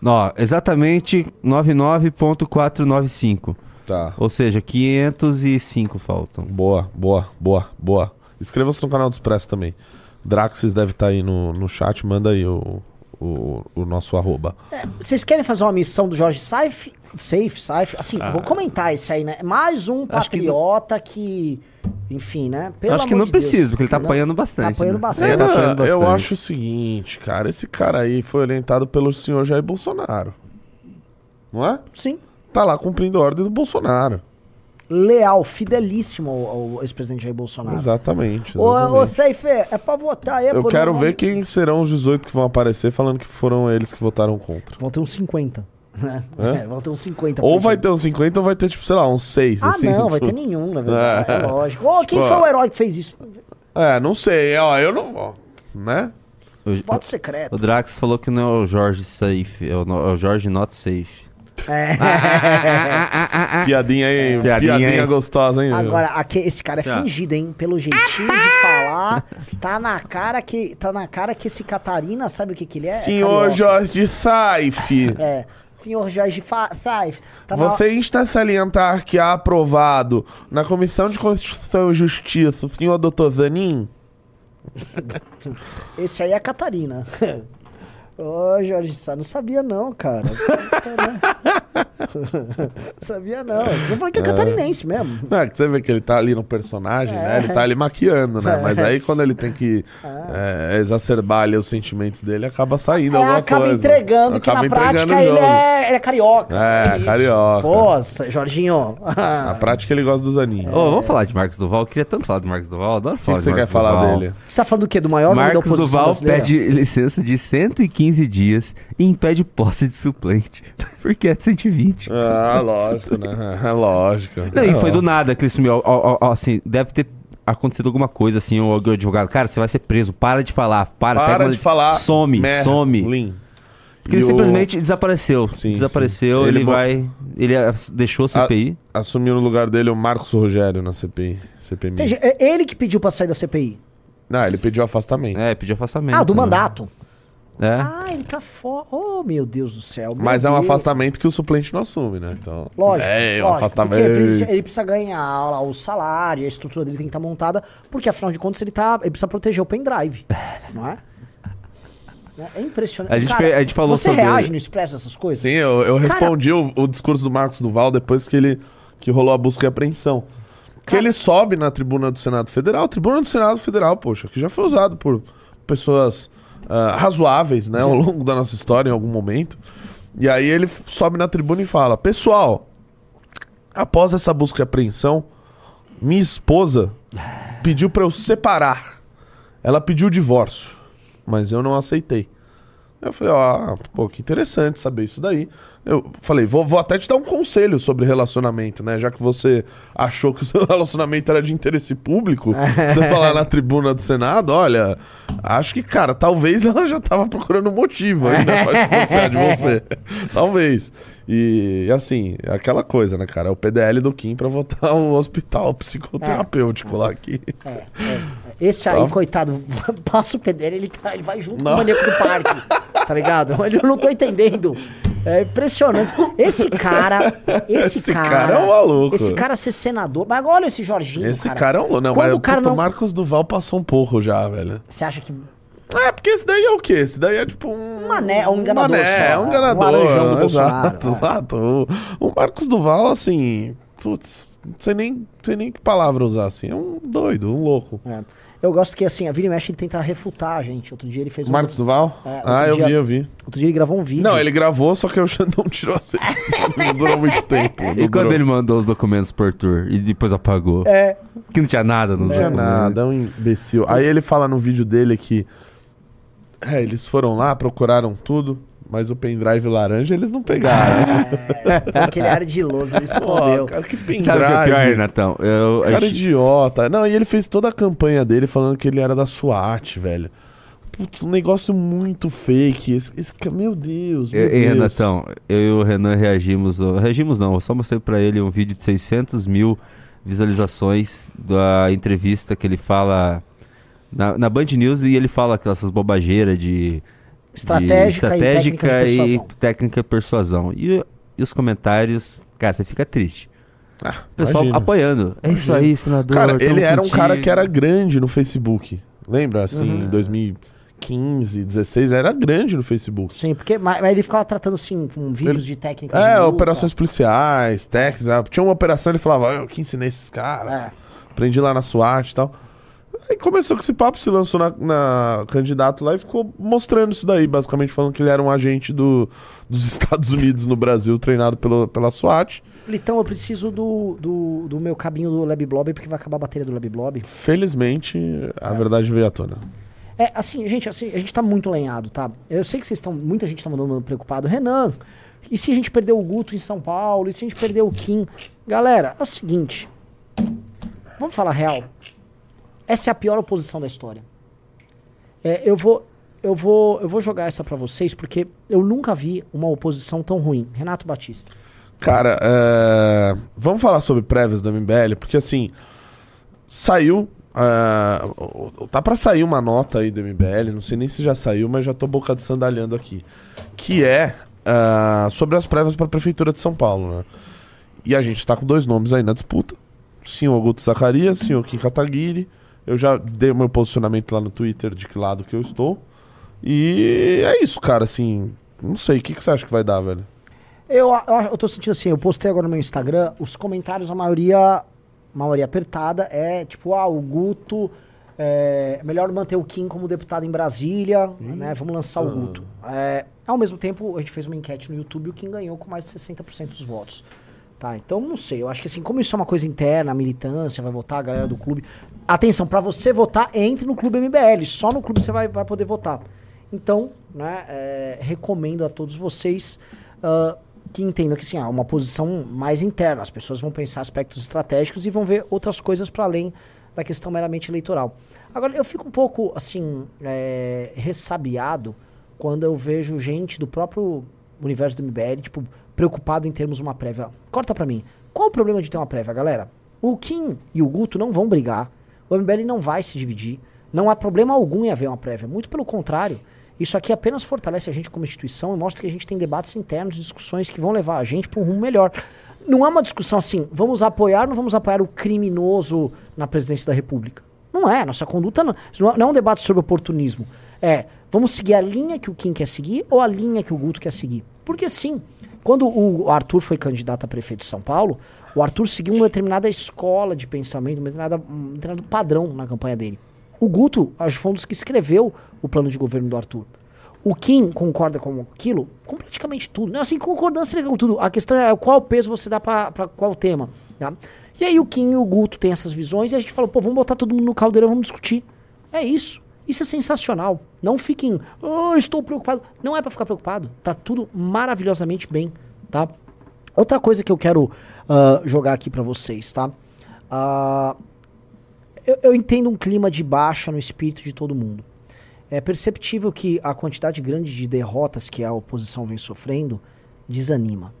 Ó, exatamente 99.495. Tá. Ou seja, 505 faltam. Boa, boa, boa, boa. Inscreva-se no canal do Expresso também. Draxis deve estar aí no, no chat, manda aí o, o, o nosso arroba. É, vocês querem fazer uma missão do Jorge Saif? Safe, Saif. Assim, Ah. vou comentar isso aí, né? Mais um Acho que patriota que, Enfim, né? Pelo Acho que amor não de Deus. precisa, porque ele tá apanhando bastante. Tá apanhando né? bastante. É, tá apanhando eu bastante. acho o seguinte, cara. Esse cara aí foi orientado pelo senhor Jair Bolsonaro. Não é? Sim. Tá lá cumprindo a ordem do Bolsonaro. Leal, fidelíssimo ao, ao ex-presidente Jair Bolsonaro. Exatamente. Ô, ô exatamente. Seife, é pra votar aí. Eu por quero um ver quem serão os 18 que vão aparecer falando que foram eles que votaram contra. Vão ter uns 50. Né? É, vão ter uns 50. Ou por vai ter uns 50 ou vai ter, tipo, sei lá, uns 6. Ah, assim. não, vai ter nenhum, na verdade. É, É. lógico. Ô, quem Tipo, foi o herói que fez isso? É, não sei. Ó, eu não. ó, Né? Voto secreto. O Drax falou que não é o Jorge Safe, é o, é o Jorge Not Safe. É. Piadinha aí. Piadinha Piadinha, aí. gostosa, hein? Agora, aque- esse cara é Tá. fingido, hein? Pelo jeitinho de falar, tá na cara que tá na cara que esse Catarina, sabe o que que ele é? É Senhor carioca. Jorge Saif. É. Senhor Jorge Saif. Tá na- Você está a salientar que há aprovado na Comissão de Constituição e Justiça o senhor Dr. Zanin? Esse aí é a Catarina. Ô, Jorge Sá, não sabia não, cara. não sabia não. Eu falei que é catarinense mesmo. Não, é que você vê que ele tá ali no personagem, né? É. Ele tá ali maquiando, né? Mas aí quando ele tem que é, exacerbar ali os sentimentos dele, acaba saindo É, alguma acaba coisa. entregando que Acaba na entregando prática ele é, ele é carioca. É, Isso. carioca. Pô, Jorginho. Na prática ele gosta do Zanin. Ô, vamos falar de Marcos Duval. Eu queria tanto falar do Marcos Duval. eu Adoro O que, falar que de você quer falar Duval. dele? Você tá falando do quê? Do maior Marcos Duval brasileira? pede licença de 115 dias e impede posse de suplente. Porque é de 120. Ah, lógico, né? É lógico. Não, e foi É, do nada que ele sumiu. Ó, ó, ó, assim, deve ter acontecido alguma coisa assim, o advogado, cara, você vai ser preso, para de falar, para, pega Para uma de falar. some, merda, some. Lin. Porque E ele o- simplesmente desapareceu. Sim, desapareceu, sim. ele, Ele bo- vai, ele ah, deixou a CPI. Assumiu no lugar dele o Marcos Rogério na CPI. CPMI. Entendi. É ele que pediu pra sair da CPI. Não, ele pediu afastamento. É, pediu afastamento. Ah, do né? mandato. É. Ah, ele tá fora. Oh, meu Deus do céu. Mas é um Deus. afastamento que o suplente não assume, né? Então, Lógico. É, um lógico, afastamento. Ele precisa, ele precisa ganhar o salário, a estrutura dele tem que estar montada, porque afinal de contas ele, tá, ele precisa proteger o pendrive. não é? É impressionante. A gente fe- a gente falou você sobre- reage no Expresso essas coisas? Sim, eu, eu respondi o, o discurso do Marcos Duval depois que ele que rolou a busca e apreensão. Que Cara- ele sobe na tribuna do Senado Federal. Tribuna do Senado Federal, poxa, que já foi usado por pessoas ah, razoáveis, né, ao longo da nossa história em algum momento. E aí ele sobe na tribuna e fala: Pessoal, após essa busca e apreensão, minha esposa pediu pra eu separar. Ela pediu o divórcio, mas eu não aceitei. Eu falei, ó, pô, que interessante saber isso daí. Eu falei, vou, vou até te dar um conselho sobre relacionamento, né? Já que você achou que o seu relacionamento era de interesse público, você falar na tribuna do Senado, olha, acho que, cara, talvez ela já tava procurando um motivo né? Pra divorciar de você. talvez. E, assim, é aquela coisa, né, cara? É o PDL do Kim pra votar o hospital psicoterapêutico lá aqui. É, é. Esse aí, Tá. coitado, passa o pé dele, ele, tá- ele vai junto com Não. o maníaco do parque. Tá ligado? Eu não tô entendendo. É impressionante. Esse cara. Esse, Esse cara. cara é um maluco. Esse cara ser senador. Mas olha esse Jorginho. Esse cara, é um. Não, Quando mas o cara puta, não- Marcos Duval passou um pouco já, velho. Você acha que. É, porque esse daí é o quê? Esse daí é tipo um. Mané, um enganador Mané, só, um é, enganador. um laranjão do exato, Bolsonaro, é. exato. O, o Marcos Duval, assim. Putz, não sei nem, não sei nem que palavra usar assim. É um doido, um louco. É. Eu gosto que, assim, a e Mexe ele tenta refutar a gente. Outro dia ele fez O Marcos Duval? É, ah, eu dia- vi, eu vi. Outro dia ele gravou um vídeo. Não, ele gravou, só que o Xandão tirou a cena. Não durou muito tempo. E quando durou. ele mandou os documentos por tour e depois apagou? É. Que não tinha nada nos Não tinha nada, é um imbecil. Aí ele fala no vídeo dele que. É, eles foram lá, procuraram tudo, mas o pendrive laranja eles não pegaram. É, aquele ardiloso, ele escondeu. cara, que pendrive. Sabe o que é pior, Renatão? Eu, Cara eu- idiota. Não, e ele fez toda a campanha dele falando que ele era da SWAT, velho. Putz, um negócio muito fake. Esse, esse meu Deus, meu Ei, ei, Deus. Renatão, eu e o Renan reagimos. Reagimos não, eu só mostrei pra ele um vídeo de 600 mil visualizações da entrevista que ele fala na, na Band News e ele fala aquelas bobageiras de. Estratégica, de e técnica de persuasão. técnica persuasão. E, e os comentários, cara, você fica triste. Ah, O pessoal imagina. apoiando. É isso aí, senador. Cara, ele era um cara contigo. que era grande no Facebook. Lembra? Assim, Uhum. em 2015, 16, era grande no Facebook. Sim, porque mas, mas ele ficava tratando assim, com vídeos de técnica. de É, luta. operações policiais, técnicas. Tinha uma operação, ele falava, "Ah, eu que ensinei esses caras. É. Aprendi lá na SWAT e tal. Aí começou com esse papo, se lançou na, na candidato lá e ficou mostrando isso daí, basicamente falando que ele era um agente do, dos Estados Unidos no Brasil, treinado pelo, pela SWAT. Então eu preciso do, do, do meu cabinho do Lab Blob, porque vai acabar a bateria do Lab Blob. Felizmente, a verdade veio à tona. É, assim, gente, assim, a gente tá muito lenhado, tá? Eu sei que vocês estão. Muita gente tá mandando preocupado. Renan, e se a gente perder o Guto em São Paulo? E se a gente perder o Kim? Galera, é o seguinte. Vamos falar real. Essa é a pior oposição da história. É, eu vou. Eu vou, eu vou jogar essa pra vocês porque eu nunca vi uma oposição tão ruim. Renato Batista. Cara, é, vamos falar sobre prévias do MBL, porque assim, saiu. é, tá pra sair uma nota aí do MBL, não sei nem se já saiu, mas já tô boca de sandalhando aqui. Que é é, sobre as prévias pra Prefeitura de São Paulo, né? E a gente tá com dois nomes aí na disputa: senhor Guto Zacarias, senhor Kim Kataguiri. Eu já dei o meu posicionamento lá no Twitter de que lado que eu estou. E é isso, cara, assim. Não sei, o que, que você acha que vai dar, velho? Eu, eu, eu tô sentindo assim, eu postei agora no meu Instagram, os comentários, a maioria, maioria apertada, é tipo, ah, o Guto, é melhor manter o Kim como deputado em Brasília, né? Vamos lançar o Guto. É, ao mesmo tempo, a gente fez uma enquete no YouTube e o Kim ganhou com mais de 60% dos votos. Tá, então não sei, eu acho que assim, como isso é uma coisa interna, a militância vai votar, a galera do clube. Atenção, pra você votar, entre no Clube MBL, só no clube você vai, vai poder votar. Então, né, é, recomendo a todos vocês ah, que entendam que assim, há uma posição mais interna. As pessoas vão pensar aspectos estratégicos e vão ver outras coisas para além da questão meramente eleitoral. Agora, eu fico um pouco assim é, ressabiado quando eu vejo gente do próprio universo do MBL, tipo, preocupado em termos uma prévia. Corta pra mim. Qual o problema de ter uma prévia, galera? O Kim e o Guto não vão brigar. O MBL não vai se dividir. Não há problema algum em haver uma prévia. Muito pelo contrário. Isso aqui apenas fortalece a gente como instituição e mostra que a gente tem debates internos, discussões que vão levar a gente para um rumo melhor. Não é uma discussão assim, vamos apoiar ou não vamos apoiar o criminoso na presidência da República. Não é, nossa conduta não é- não é um debate sobre oportunismo. É, vamos seguir a linha que o Kim quer seguir ou a linha que o Guto quer seguir. Porque sim, quando o Arthur foi candidato a prefeito de São Paulo, o Arthur seguiu uma determinada escola de pensamento, um determinado, um determinado padrão na campanha dele. O Guto, foi um dos que escreveu o plano de governo do Arthur. O Kim concorda com aquilo, com praticamente tudo. Não, assim, concordância com tudo. A questão é qual peso você dá pra qual tema. tá? E aí o Kim e o Guto têm essas visões e a gente fala, pô, vamos botar todo mundo no caldeirão, vamos discutir. É isso. Isso é sensacional. Não fiquem, oh, estou preocupado. Não é pra ficar preocupado. Tá tudo maravilhosamente bem, tá? Outra coisa que eu quero ah, jogar aqui pra vocês, tá? Ah, eu, eu entendo um clima de baixa no espírito de todo mundo. É perceptível que a quantidade grande de derrotas que a oposição vem sofrendo desanima.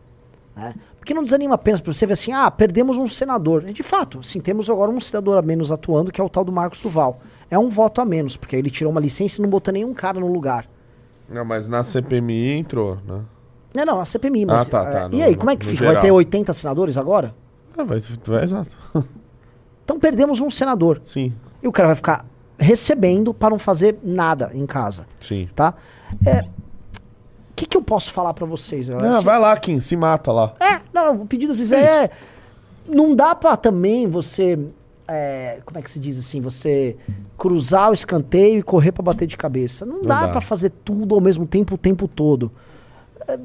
Né? Porque não desanima apenas para você ver assim, ah, perdemos um senador. De fato, sim, temos agora um senador a menos atuando, que é o tal do Marcos Duval. É um voto a menos, porque ele tirou uma licença e não botou nenhum cara no lugar. Não, mas na CPMI entrou, né? Não, não, a CPMI, mas... Ah, tá, tá, é, no- e aí, como é que fica? Vai geral. ter 80 senadores agora? Ah, vai, vai, exato. Então perdemos um senador. Sim. E o cara vai ficar recebendo para não fazer nada em casa, Sim. tá? É, O que, que eu posso falar pra vocês? galera? Ah, Assim, vai lá, Kim, se mata lá. É, não, o pedido às vezes é. Não dá pra também você. é, como é que se diz assim? Você cruzar o escanteio e correr pra bater de cabeça. Não, dá, dá. pra fazer tudo ao mesmo tempo, o tempo todo. É,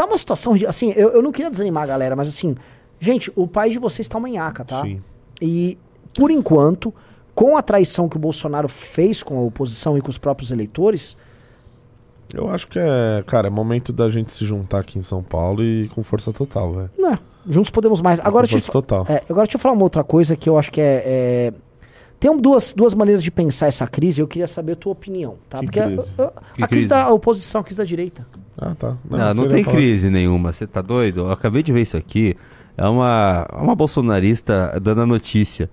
tá uma situação. Assim, eu, eu não queria desanimar a galera, mas assim. Gente, o país de vocês tá uma nhaca, tá? Sim. E, por enquanto, com a traição que o Bolsonaro fez com a oposição e com os próprios eleitores, Eu acho que é, cara, é momento da gente se juntar aqui em São Paulo e com força total, velho. não, juntos podemos mais. Agora, com força te total. É, agora deixa eu falar uma outra coisa que eu acho que é. é- Tem um- duas, duas maneiras de pensar essa crise, eu queria saber a tua opinião, tá? Que Porque a- crise? a, a Que crise, crise? da oposição, a crise da direita. Ah, tá. Não, não queria tem falar- crise nenhuma. Você tá doido? Eu acabei de ver isso aqui. É uma, uma bolsonarista dando a notícia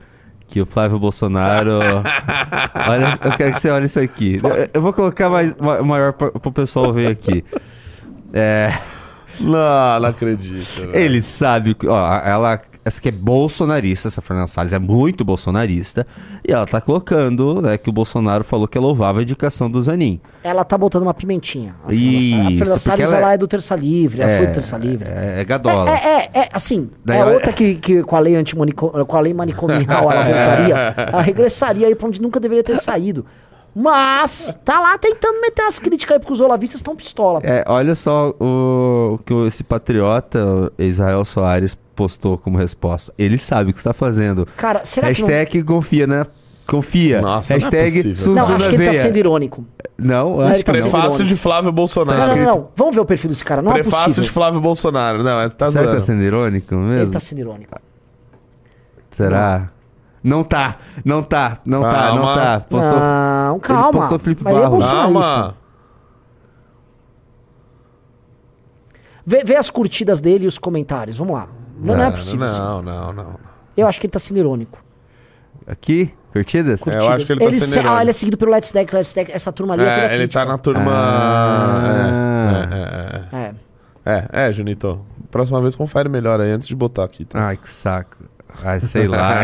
que o Flávio Bolsonaro. olha, eu quero que você olhe isso aqui. Eu- Eu vou colocar mais ma- maior para o pessoal ver aqui. É, Não, não acredito. velho. ele sabe que. Ó, ela. Essa aqui é bolsonarista, essa Fernanda Salles é muito bolsonarista. E ela tá colocando, né, que o Bolsonaro falou que ela louvava a indicação do Zanin. Ela tá botando uma pimentinha. A Fernanda Isso, Salles- A Fernanda Salles, ela ela é- é do Terça Livre, ela foi do Terça Livre. É, é gadola. É, é, é, é, assim, Daí é ela- outra que, que com a lei com a lei manicomial ela voltaria, ela regressaria aí pra onde nunca deveria ter saído. Mas tá lá tentando meter as críticas aí porque os olavistas estão pistola. É, olha só o, que esse patriota, Israel Soares, postou como resposta. Ele sabe o que está fazendo. Cara, será que não... Hashtag confia, né? Confia. Nossa, não é Hashtag possível. Sun Não, acho que ele tá sendo irônico. Não, Não, acho ele tá que sendo- não. Prefácio de Flávio Bolsonaro. Não, não, não, não. Vamos ver o perfil desse cara. Não é Prefácio possível. de Flávio Bolsonaro. Não, essa tá Será que tá sendo irônico Ele mesmo? tá sendo irônico. Será? Não tá, não tá, não tá, não Calma. tá. Postou. Não, calma. postou Felipe Mas ele é Barros. bolsonarista. Calma. Vê, vê as curtidas dele e os comentários. Vamos lá. Não, não é possível. assim. Não, não, não. Eu acho que ele tá sendo irônico. Aqui, curtidas? É, eu acho que ele tá sendo se- ah, irônico. ele é seguido pelo Let's Deck, Let's Deck, essa turma ali é, É, ele crítica. tá na turma. Ah. É, é, É. é, é. É, Junito. Próxima vez confere melhor aí antes de botar aqui, tá? Ai, que saco. Ai, sei lá.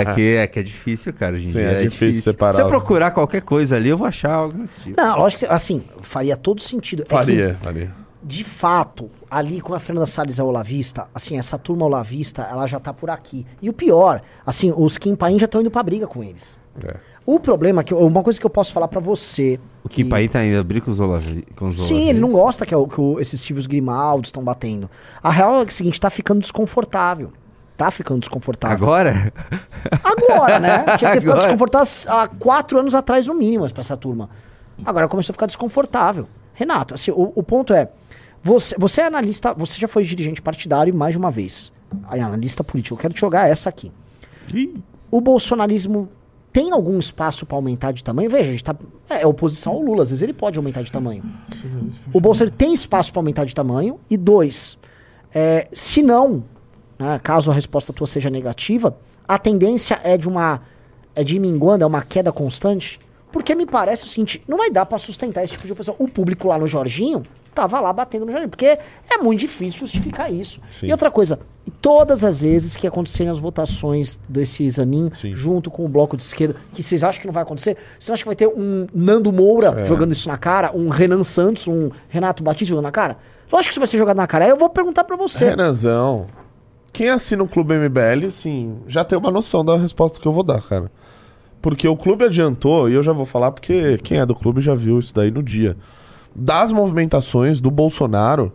É que, é que é, que é difícil, cara, hoje em Sim, dia. é difícil separar. Se eu procurar qualquer coisa ali, eu vou achar algo nesse tipo. Não, lógico que, assim, faria todo sentido. É que, Faria, faria. de fato, ali com a Fernanda Salles é olavista, assim, essa turma olavista, ela já tá por aqui. E o pior, assim, os Kim Paim já estão indo pra briga com eles. É. O problema é que, uma coisa que eu posso falar pra você... O Kim Paim tá indo abrir com os, olavi, com os Sim, ele não olavistas. gosta que, é o- que esses Silvios Grimaldi estão batendo. A real é que é o seguinte, tá ficando desconfortável. Tá ficando desconfortável. Agora? Agora, né? Tinha que ter ficado desconfortável há quatro anos atrás, no mínimo, pra essa turma. Agora começou a ficar desconfortável. Renato, assim, o, o ponto é: você, você é analista, você já foi dirigente partidário mais de uma vez. Analista político. Eu quero te jogar essa aqui. O bolsonarismo tem algum espaço pra aumentar de tamanho? Veja, a gente tá. É, é oposição ao Lula, às vezes ele pode aumentar de tamanho. O Bolsonaro tem espaço pra aumentar de tamanho? E dois, é, se não, né, caso a resposta tua seja negativa, a tendência é de uma é de minguando, é uma queda constante? Porque me parece o seguinte, não vai dar pra sustentar esse tipo de oposição. O público lá no Jorginho tava lá batendo no Jorginho, porque é muito difícil justificar isso. Sim. E outra coisa, todas as vezes que acontecerem as votações desse Zanin Sim. junto com o bloco de esquerda, que vocês acham que não vai acontecer, vocês acham que vai ter um Nando Moura É. jogando isso na cara, um Renan Santos, um Renato Batista jogando na cara? Lógico que isso vai ser jogado na cara. Aí eu vou perguntar pra você. Renanzão. Quem assina o Clube MBL, assim, já tem uma noção da resposta que eu vou dar, cara. Porque o clube adiantou, e eu já vou falar porque quem é do clube já viu isso daí no dia, das movimentações do Bolsonaro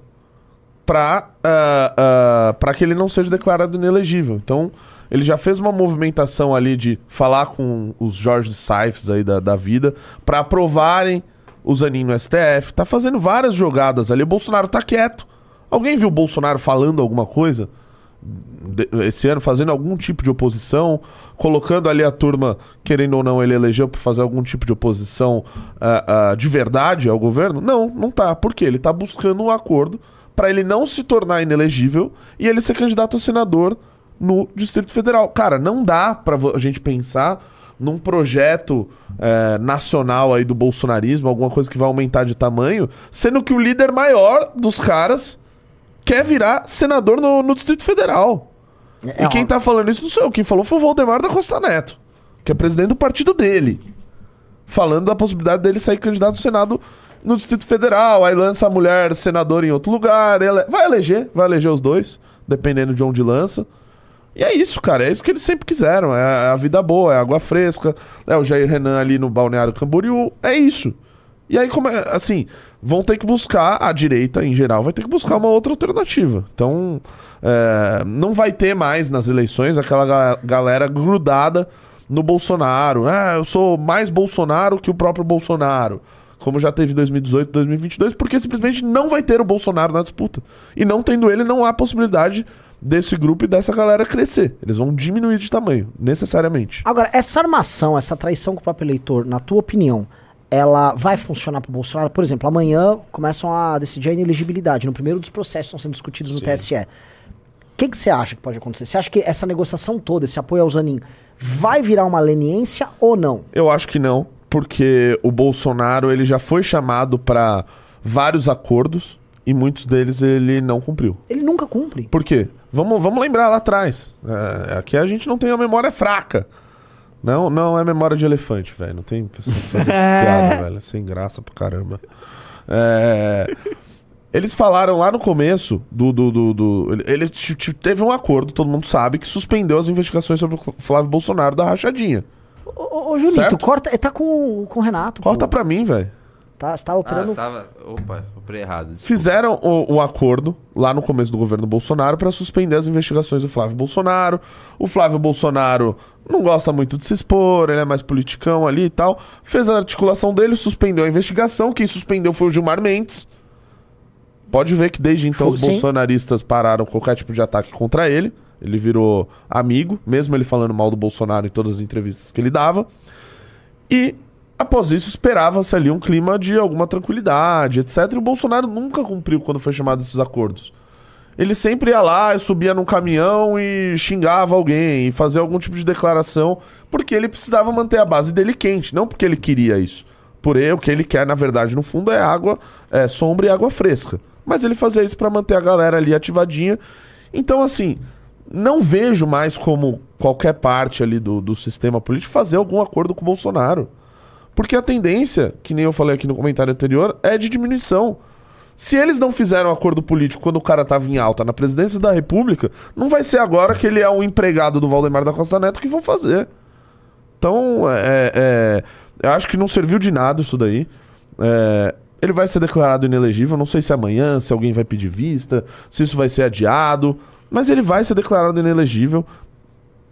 pra, ah, ah, pra que ele não seja declarado inelegível. Então, ele já fez uma movimentação ali de falar com os Jorge Saifs aí da, da vida pra aprovarem o Zanin no STF. Tá fazendo várias jogadas ali. O Bolsonaro tá quieto. Alguém viu o Bolsonaro falando alguma coisa? Esse ano fazendo algum tipo de oposição, colocando ali a turma, querendo ou não, ele elegeu para fazer algum tipo de oposição ah, ah, de verdade ao governo? Não, não tá. Por quê? Ele tá buscando um acordo para ele não se tornar inelegível e ele ser candidato a senador no Distrito Federal. Cara, não dá vo- a gente pensar num projeto eh, nacional aí do bolsonarismo, alguma coisa que vai aumentar de tamanho, sendo que o líder maior dos caras quer virar senador no, no Distrito Federal. É, e quem ó, tá falando isso não sou eu. Quem falou foi o Valdemar da Costa Neto, que é presidente do partido dele. falando da possibilidade dele sair candidato ao Senado no Distrito Federal. Aí lança a mulher senadora em outro lugar. ele- Vai eleger, vai eleger os dois, dependendo de onde lança. E é isso, cara. É isso que eles sempre quiseram. É a vida boa, é água fresca. É o Jair Renan ali no Balneário Camboriú. É isso. E aí, como é, assim, vão ter que buscar, a direita em geral, vai ter que buscar uma outra alternativa. Então, é, não vai ter mais nas eleições aquela ga- galera grudada no Bolsonaro. Ah, eu sou mais Bolsonaro que o próprio Bolsonaro. Como já teve em 2018, 2022, porque simplesmente não vai ter o Bolsonaro na disputa. E não tendo ele, não há possibilidade desse grupo e dessa galera crescer. Eles vão diminuir de tamanho, necessariamente. Agora, essa armação, essa traição com o próprio eleitor, na tua opinião, ela vai funcionar pro Bolsonaro? Por exemplo, amanhã começam a decidir a inelegibilidade. No primeiro dos processos estão sendo discutidos no TSE. O que que você acha que pode acontecer? Você acha que essa negociação toda, esse apoio ao Zanin, vai virar uma leniência ou não? Eu acho que não, porque o Bolsonaro ele já foi chamado para vários acordos e muitos deles ele não cumpriu. Ele nunca cumpre. Por quê? Vamos, vamos lembrar lá atrás. É, aqui a gente não tem a memória fraca. Não, não é memória de elefante, velho. Não tem pra fazer essa piada, velho. Sem graça pra caramba. É, eles falaram lá no começo do. do, do, do- ele teve um acordo, todo mundo sabe, que suspendeu as investigações sobre o Flávio Bolsonaro da rachadinha. Ô, ô, ô, Junito, Certo. corta. Tá com, com o Renato. Corta pô. pra mim, velho. Tá, você tá operando. Ah, tava. Opa, operei errado. desculpa. Fizeram o, o acordo lá no começo do governo Bolsonaro para suspender as investigações do Flávio Bolsonaro. O Flávio Bolsonaro não gosta muito de se expor, ele é mais politicão ali e tal. Fez a articulação dele, suspendeu a investigação. Quem suspendeu foi o Gilmar Mendes. Pode ver que desde então Fu- os sim. bolsonaristas pararam qualquer tipo de ataque contra ele. Ele virou amigo, mesmo ele falando mal do Bolsonaro em todas as entrevistas que ele dava. E após isso esperava-se ali um clima de alguma tranquilidade, etc. E o Bolsonaro nunca cumpriu quando foi chamado esses acordos. Ele sempre ia lá subia num caminhão e xingava alguém e fazia algum tipo de declaração, porque ele precisava manter a base dele quente, não porque ele queria isso. Porém, o que ele quer, na verdade, no fundo, é água, é sombra e água fresca. Mas ele fazia isso pra manter a galera ali ativadinha. Então, assim, não vejo mais como qualquer parte ali do, do sistema político fazer algum acordo com o Bolsonaro. Porque a tendência, que nem eu falei aqui no comentário anterior, é de diminuição. Se eles não fizeram acordo político quando o cara tava em alta na presidência da República, não vai ser agora que ele é um empregado do Valdemar da Costa Neto que vão fazer. Então, é, é, eu acho que não serviu de nada isso daí. É, ele vai ser declarado inelegível, não sei se é amanhã, se alguém vai pedir vista, se isso vai ser adiado, mas ele vai ser declarado inelegível.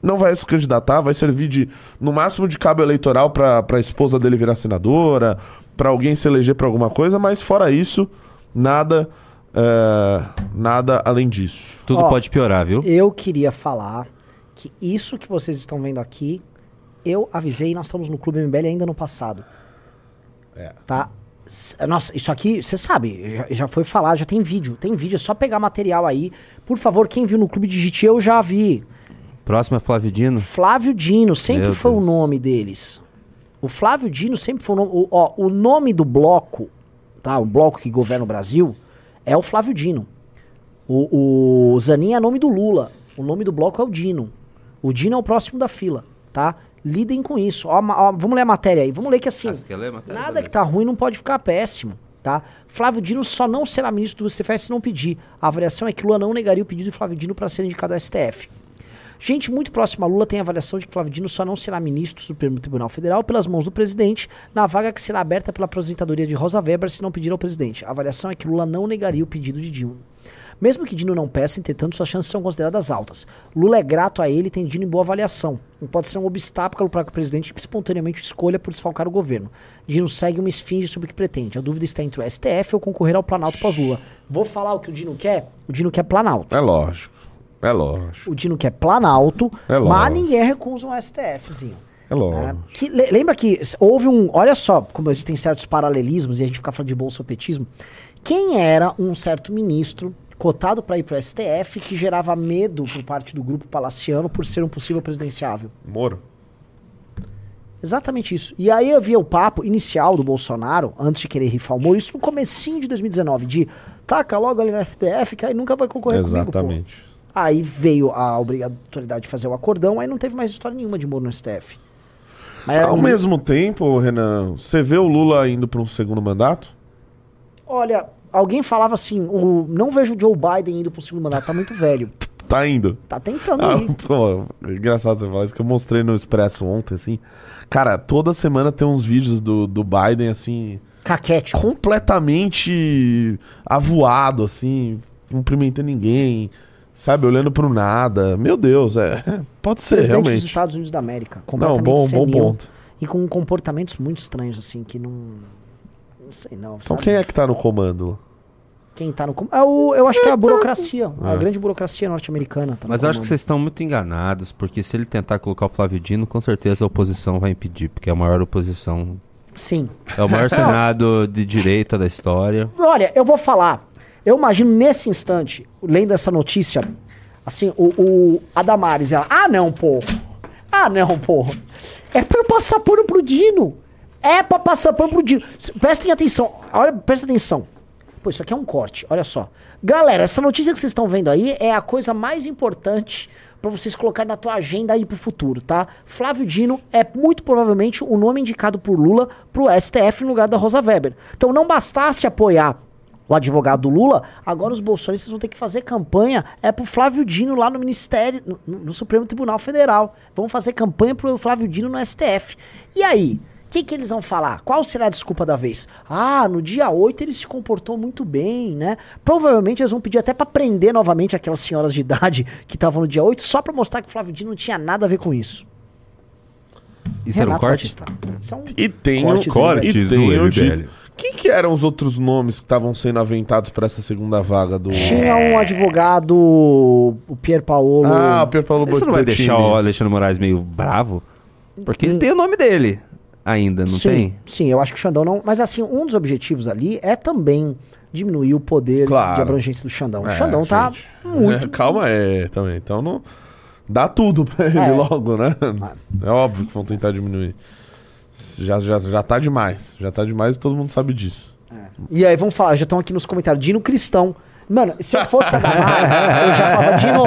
Não vai se candidatar, vai servir de, no máximo, de cabo eleitoral pra, pra esposa dele virar senadora, pra alguém se eleger pra alguma coisa, mas fora isso, nada, é, nada além disso. Tudo Ó, pode piorar, viu? Eu queria falar que isso que vocês estão vendo aqui, eu avisei, nós estamos no Clube MBL ainda no passado. É. Tá? Nossa, isso aqui, você sabe, já, já foi falado, já tem vídeo. Tem vídeo, é só pegar material aí. Por favor, quem viu no Clube Digite, eu já vi. Próximo é Flávio Dino. Flávio Dino, sempre Meu foi o Deus. nome deles. O Flávio Dino sempre foi o nome. O, ó, o nome do bloco, tá? O bloco que governa o Brasil, é o Flávio Dino. O, o Zanin é nome do Lula. O nome do bloco é o Dino. O Dino é o próximo da fila, tá? Lidem com isso. Ó, ó, vamos ler a matéria aí. Vamos ler que assim. Ah, matéria? Nada Beleza. que tá ruim não pode ficar péssimo, tá? Flávio Dino só não será ministro do STF se não pedir. A avaliação é que Lula não negaria o pedido de Flávio Dino para ser indicado ao STF. Gente muito próxima a Lula tem a avaliação de que Flávio Dino só não será ministro do Supremo Tribunal Federal pelas mãos do presidente na vaga que será aberta pela aposentadoria de Rosa Weber se não pedir ao presidente. A avaliação é que Lula não negaria o pedido de Dino. Mesmo que Dino não peça, entretanto, suas chances são consideradas altas. Lula é grato a ele e tem Dino em boa avaliação. Não pode ser um obstáculo para que o presidente espontaneamente escolha por desfalcar o governo. Dino segue uma esfinge sobre o que pretende. A dúvida está entre o STF ou concorrer ao Planalto pós-Lula. Vou falar o que o Dino quer? O Dino quer Planalto. É lógico. É lógico. O Dino quer Planalto, É mas ninguém recusa um STFzinho. É lógico. Que- le- lembra que houve um. Olha só como existem certos paralelismos e a gente fica falando de bolsopetismo. Quem era um certo ministro cotado para ir para o STF que gerava medo por parte do grupo palaciano por ser um possível presidenciável? Moro. Exatamente isso. E aí eu via o papo inicial do Bolsonaro, antes de querer rifar o Moro, isso no comecinho de 2019, de taca logo ali no STF, que aí nunca vai concorrer comigo, pô. Exatamente. Aí veio a obrigatoriedade de fazer o acordão, aí não teve mais história nenhuma de Moro no STF. Mas Ao um- mesmo tempo, Renan, você vê o Lula indo para um segundo mandato? Olha, alguém falava assim, o, não vejo o Joe Biden indo pro segundo mandato, tá muito velho. Tá indo. Tá tentando Ah, ir. pô, é engraçado você falar isso que eu mostrei no Expresso ontem, assim. Cara, toda semana tem uns vídeos do, do Biden, assim, Caquete. completamente avoado, assim, cumprimentando ninguém, sabe, olhando pro nada. Meu Deus, é. Pode ser, Presidente dos realmente. Estados Unidos da América. Não, Completamente bom, bom senil ponto. E com comportamentos muito estranhos, assim, que não. Não sei não. Então sabe? quem é que tá no comando? Quem tá no. com- É o, eu acho que é a burocracia. A grande burocracia norte-americana. Tá no Mas eu acho que comando. vocês estão muito enganados, porque se ele tentar colocar o Flávio Dino, com certeza a oposição vai impedir, porque é a maior oposição. Sim. É o maior senado de direita da história. Olha, eu vou falar. Eu imagino nesse instante, lendo essa notícia, assim, o, o a Damares, ela, ah não, pô. Ah não, pô. É pra eu passar pano pro Dino. É pra passar pano pro Dino. Prestem atenção. Olha, presta atenção. Pô, isso aqui é um corte, olha só. Galera, essa notícia que vocês estão vendo aí é a coisa mais importante pra vocês colocarem na tua agenda aí pro futuro, tá? Flávio Dino é muito provavelmente o nome indicado por Lula pro STF no lugar da Rosa Weber. Então não bastasse apoiar o advogado do Lula, agora os bolsonaristas vão ter que fazer campanha é pro Flávio Dino lá no Ministério, no, no Supremo Tribunal Federal. Vão fazer campanha pro Flávio Dino no STF. E aí? O que, que eles vão falar? Qual será a desculpa da vez? Ah, no dia 8 ele se comportou muito bem, né? Provavelmente eles vão pedir até pra prender novamente aquelas senhoras de idade que estavam no dia 8, só pra mostrar que o Flávio Dino não tinha nada a ver com isso. Isso era um Renato corte? Batista. Isso é um E tem Cortes e MBL. tem o do de... Quem que eram os outros nomes que estavam sendo aventados para essa segunda vaga do... Tinha um advogado, o Pier Paolo. Ah, o Pierre Paulo Isso não vai deixar o Alexandre Moraes meio bravo? Porque ele tem o nome dele ainda, não sim, tem? Sim, eu acho que o Xandão não. Mas assim, um dos objetivos ali é também diminuir o poder Claro. de abrangência do Xandão. o É, Xandão tá gente. muito. É, calma aí, também. Então não... Dá tudo pra ele É. logo, né? É óbvio que vão tentar diminuir. Já, já, já tá demais. Já tá demais e todo mundo sabe disso. E aí, vamos falar, já estão aqui nos comentários. Dino Cristão. Mano, se eu fosse a Damares, eu já falava, Dino,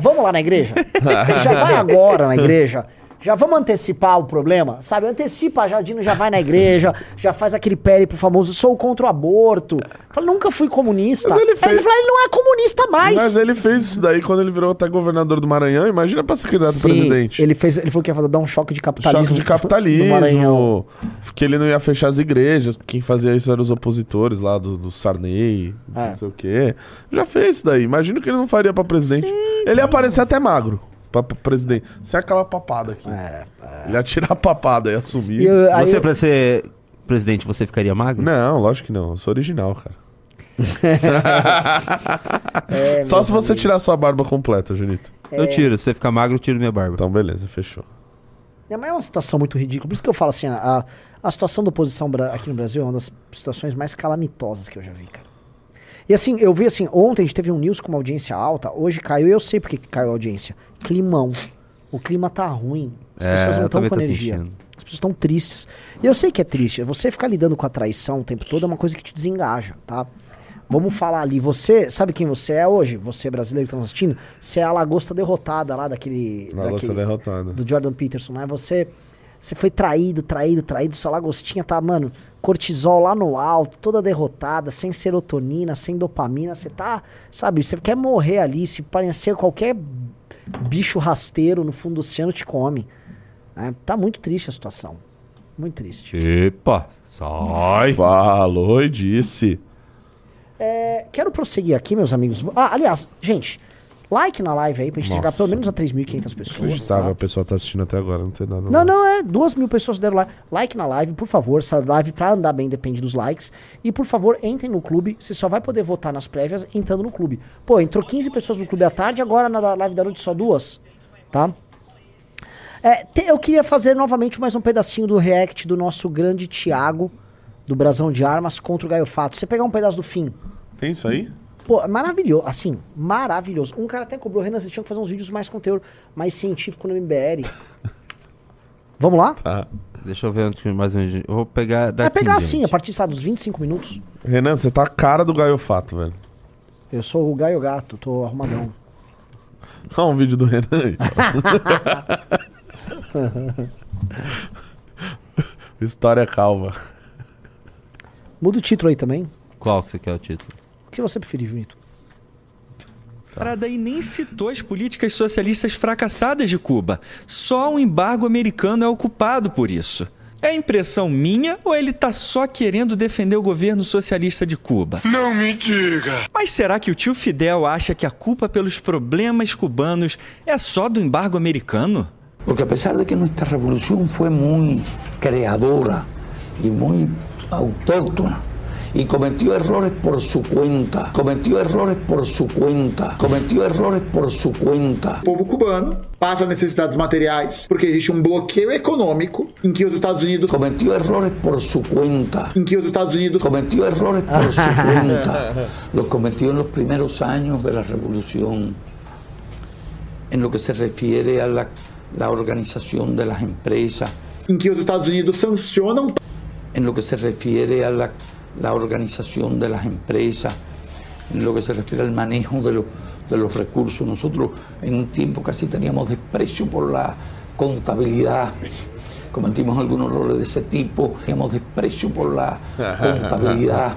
vamos lá na igreja? Já vai agora na igreja. Já vamos antecipar o problema, sabe? Antecipa Dino já vai na igreja, já faz aquele périplo famoso, sou contra o aborto. Fala, nunca fui comunista. Mas ele Aí fez- você fala, ele não é comunista mais. Mas ele fez isso daí quando ele virou até governador do Maranhão. Imagina pra ser candidato a Sim, presidente. Ele, fez, ele falou que ia fazer, dar um choque de capitalismo. Choque de no Maranhão. capitalismo. Que ele não ia fechar as igrejas. Quem fazia isso eram os opositores lá do, do Sarney, É. não sei o quê. Já fez isso daí. Imagina o que ele não faria pra presidente. ele ia aparecer até magro. Pra, pra presidente. Sem aquela papada aqui. Ele ia tirar a papada e assumir. É, eu- aí Você, eu- pra ser presidente, você ficaria magro? Não, lógico que não. Eu sou original, cara. é, Só se você amigos. tirar sua barba completa, Junito. Eu tiro. Se você ficar magro, eu tiro minha barba. Então, beleza, fechou. É, mas é uma situação muito ridícula. Por isso que eu falo assim, a, a situação da oposição aqui no Brasil é uma das situações mais calamitosas que eu já vi, cara. E assim, eu vi assim, ontem a gente teve um news com uma audiência alta, hoje caiu, e eu sei porque que caiu a audiência. Climão. O clima tá ruim. As É, pessoas não estão com energia. sentindo. As pessoas estão tristes. E eu sei que é triste. Você ficar lidando com a traição o tempo todo é uma coisa que te desengaja, tá? Vamos falar ali. Você, sabe quem você é hoje? Você brasileiro que tá nos assistindo? Você é a lagosta derrotada lá daquele. Lagosta daquele derrotada. do Jordan Peterson, né? Você, você foi traído, traído, traído. Sua lagostinha tá, mano, cortisol lá no alto, toda derrotada, sem serotonina, sem dopamina. Você tá, sabe, você quer morrer ali. Se parecer qualquer bicho rasteiro no fundo do oceano, te come. né? Tá muito triste a situação. Muito triste. Epa, sai. Falou e disse. É, quero prosseguir aqui, meus amigos. Ah, aliás, gente, like na live aí pra gente chegar pelo menos a 3.500 pessoas. Tá? a pessoa tá assistindo até agora, não tem nada. Não, não, é duas mil pessoas deram like. Like na live, por favor. Essa live pra andar bem depende dos likes. E por favor, entrem no clube. Você só vai poder votar nas prévias entrando no clube. Pô, entrou 15 pessoas no clube à tarde, agora na live da noite só duas. Tá? É, te- eu queria fazer novamente mais um pedacinho do react do nosso grande Thiago, do Brasão de Armas, contra o Gaio Fato. Você pegar um pedaço do fim. Tem isso aí? Pô, é maravilhoso, assim, maravilhoso. Um cara até cobrou, Renan, vocês tinham que fazer uns vídeos mais conteúdo, mais científico no MBL. Vamos lá? Tá. Deixa eu ver mais um. Eu vou pegar daqui. Vai pegar gente. assim, a partir sabe, dos 25 minutos. Renan, você tá a cara do gaiofato, velho. Eu sou o Gaio Gato, tô arrumadão. Olha um vídeo do Renan aí. História calva. Muda o título aí também. Qual que você quer o título? O que você preferir, Junito? Parada e nem citou as políticas socialistas fracassadas de Cuba. Só o embargo americano é ocupado por isso. É impressão minha ou ele tá só querendo defender o governo socialista de Cuba? Não me diga. Mas será que o tio Fidel acha que a culpa pelos problemas cubanos é só do embargo americano? Porque a pesar de que nuestra revolución fue muy creadora y muy autóctona, y cometió errores por su cuenta, cometió errores por su cuenta, cometió errores por su cuenta. O povo cubano passa necessidades materiais porque existe um bloqueio econômico em que os Estados Unidos Cometió errores por su cuenta. em que os Estados Unidos Cometió errores por su cuenta. Los cometió en los primeros años de la revolución. En lo que se refiere a la, la organización de las empresas, em que os Estados Unidos sancionam en lo que se refiere a la, la organización de las empresas, en lo que se refiere al manejo de, los- de los recursos. Nosotros en un tiempo casi teníamos desprecio por la contabilidad. Cometimos algunos errores de ese tipo, teníamos desprecio por la contabilidad.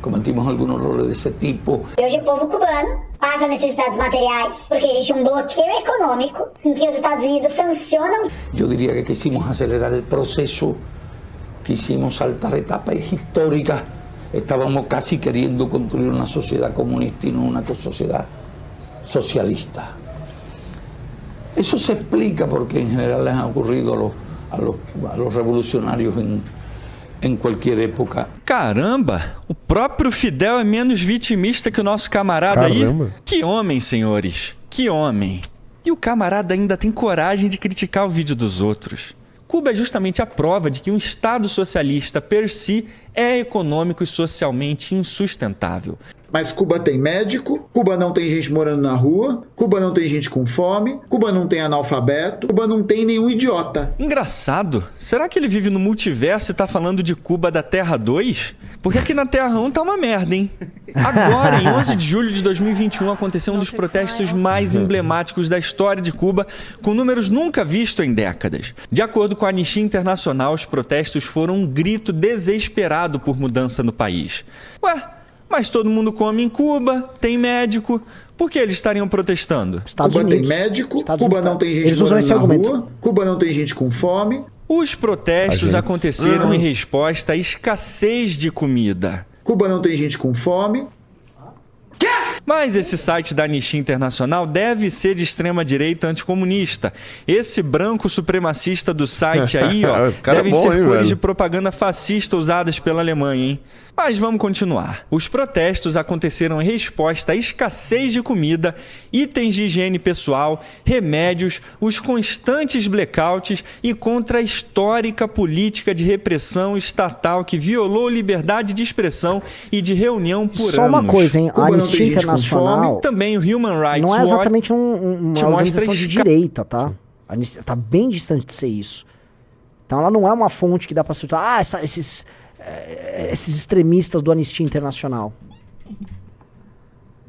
Cometimos algunos errores de ese tipo. Hoje o povo cubano passa necessidades materiais porque existe um bloqueio econômico em que os Estados Unidos sancionam Yo diría que quisimos acelerar el proceso, quisimos saltar etapas históricas, estábamos casi queriendo construir una sociedad comunista y no una sociedad socialista. Eso se explica porque en general les ha ocurrido a los, a los, a los revolucionarios en, en cualquier época. Caramba, o próprio Fidel é menos vitimista que o nosso camarada Caramba. aí. Que homem, senhores. Que homem. E o camarada ainda tem coragem de criticar o vídeo dos outros. Cuba é justamente a prova de que um Estado socialista per si é econômico e socialmente insustentável. Mas Cuba tem médico, Cuba não tem gente morando na rua, Cuba não tem gente com fome, Cuba não tem analfabeto, Cuba não tem nenhum idiota. Engraçado. Será que ele vive no multiverso e tá falando de Cuba da Terra 2? Porque aqui na Terra 1 tá uma merda, hein? Agora, em 11 de julho de 2021, aconteceu um dos protestos mais emblemáticos da história de Cuba, com números nunca vistos em décadas. De acordo com a Anistia Internacional, os protestos foram um grito desesperado por mudança no país. Ué, mas todo mundo come em Cuba, tem médico. Por que eles estariam protestando? Estados Cuba Unidos. tem médico, Estados Cuba Unidos não tá- tem gente Eles usam esse na argumento. rua, Cuba não tem gente com fome, Os protestos aconteceram em resposta à escassez de comida. Cuba não tem gente com fome, Mas esse site da Anistia Internacional deve ser de extrema direita anticomunista. Esse branco supremacista do site aí, ó, é devem bom, ser hein, cores velho? de propaganda fascista usadas pela Alemanha, hein? Mas vamos continuar. Os protestos aconteceram em resposta à escassez de comida, itens de higiene pessoal, remédios, os constantes blackouts e contra a histórica política de repressão estatal que violou liberdade de expressão e de reunião por Só anos. uma coisa, hein? A Anistia com Internacional fome. Também o Human Rights não é exatamente um- um- uma organização de direita, tá? A Anistia tá bem distante de ser isso. Então ela não é uma fonte que dá pra citar, ah, essa- esses, eh, esses extremistas do Anistia Internacional.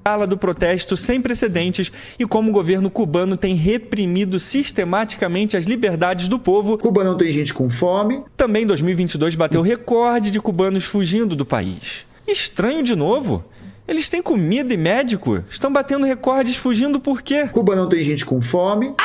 fala do protesto sem precedentes e como o governo cubano tem reprimido sistematicamente as liberdades do povo. Cuba não tem gente com fome, Também 2022 bateu recorde de cubanos fugindo do país. Estranho de novo. Eles têm comida e médico. Estão batendo recordes fugindo por quê? Cuba não tem gente com fome,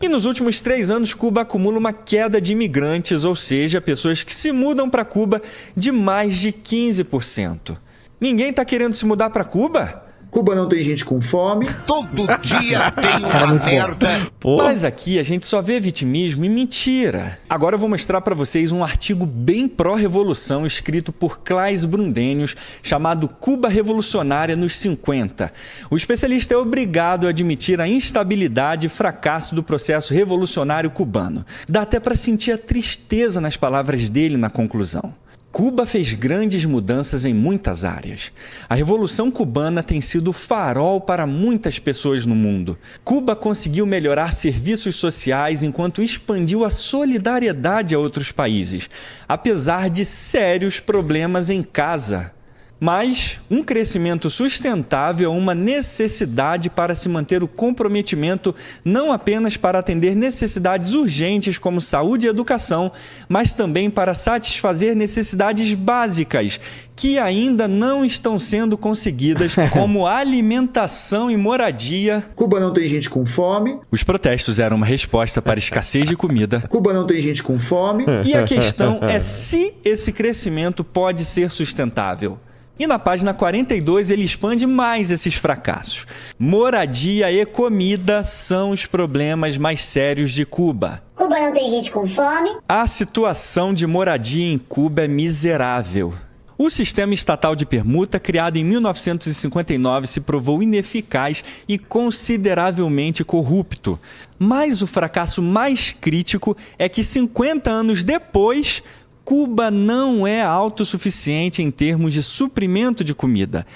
E nos últimos três anos, Cuba acumula uma queda de imigrantes, ou seja, pessoas que se mudam para Cuba, de mais de 15%. Ninguém está querendo se mudar para Cuba? Cuba não tem gente com fome, Todo dia tem Cara, uma bom. merda. Mas aqui a gente só vê vitimismo e mentira. Agora eu vou mostrar para vocês um artigo bem pró-revolução escrito por Claes Brundenius, chamado Cuba Revolucionária nos 50. O especialista é obrigado a admitir a instabilidade e fracasso do processo revolucionário cubano. Dá até para sentir a tristeza nas palavras dele na conclusão. Cuba fez grandes mudanças em muitas áreas. A Revolução Cubana tem sido farol para muitas pessoas no mundo. Cuba conseguiu melhorar serviços sociais enquanto expandiu a solidariedade a outros países, apesar de sérios problemas em casa. Mas um crescimento sustentável é uma necessidade para se manter o comprometimento não apenas para atender necessidades urgentes como saúde e educação, mas também para satisfazer necessidades básicas que ainda não estão sendo conseguidas, como alimentação e moradia. Cuba não tem gente com fome. Os protestos eram uma resposta para a escassez de comida. Cuba não tem gente com fome. E a questão é se esse crescimento pode ser sustentável. E na página 42 ele expande mais esses fracassos. Moradia e comida são os problemas mais sérios de Cuba. Cuba não tem gente com fome. A situação de moradia em Cuba é miserável. O sistema estatal de permuta, criado em 1959, se provou ineficaz e consideravelmente corrupto. Mas o fracasso mais crítico é que 50 anos depois, Cuba não é autossuficiente em termos de suprimento de comida.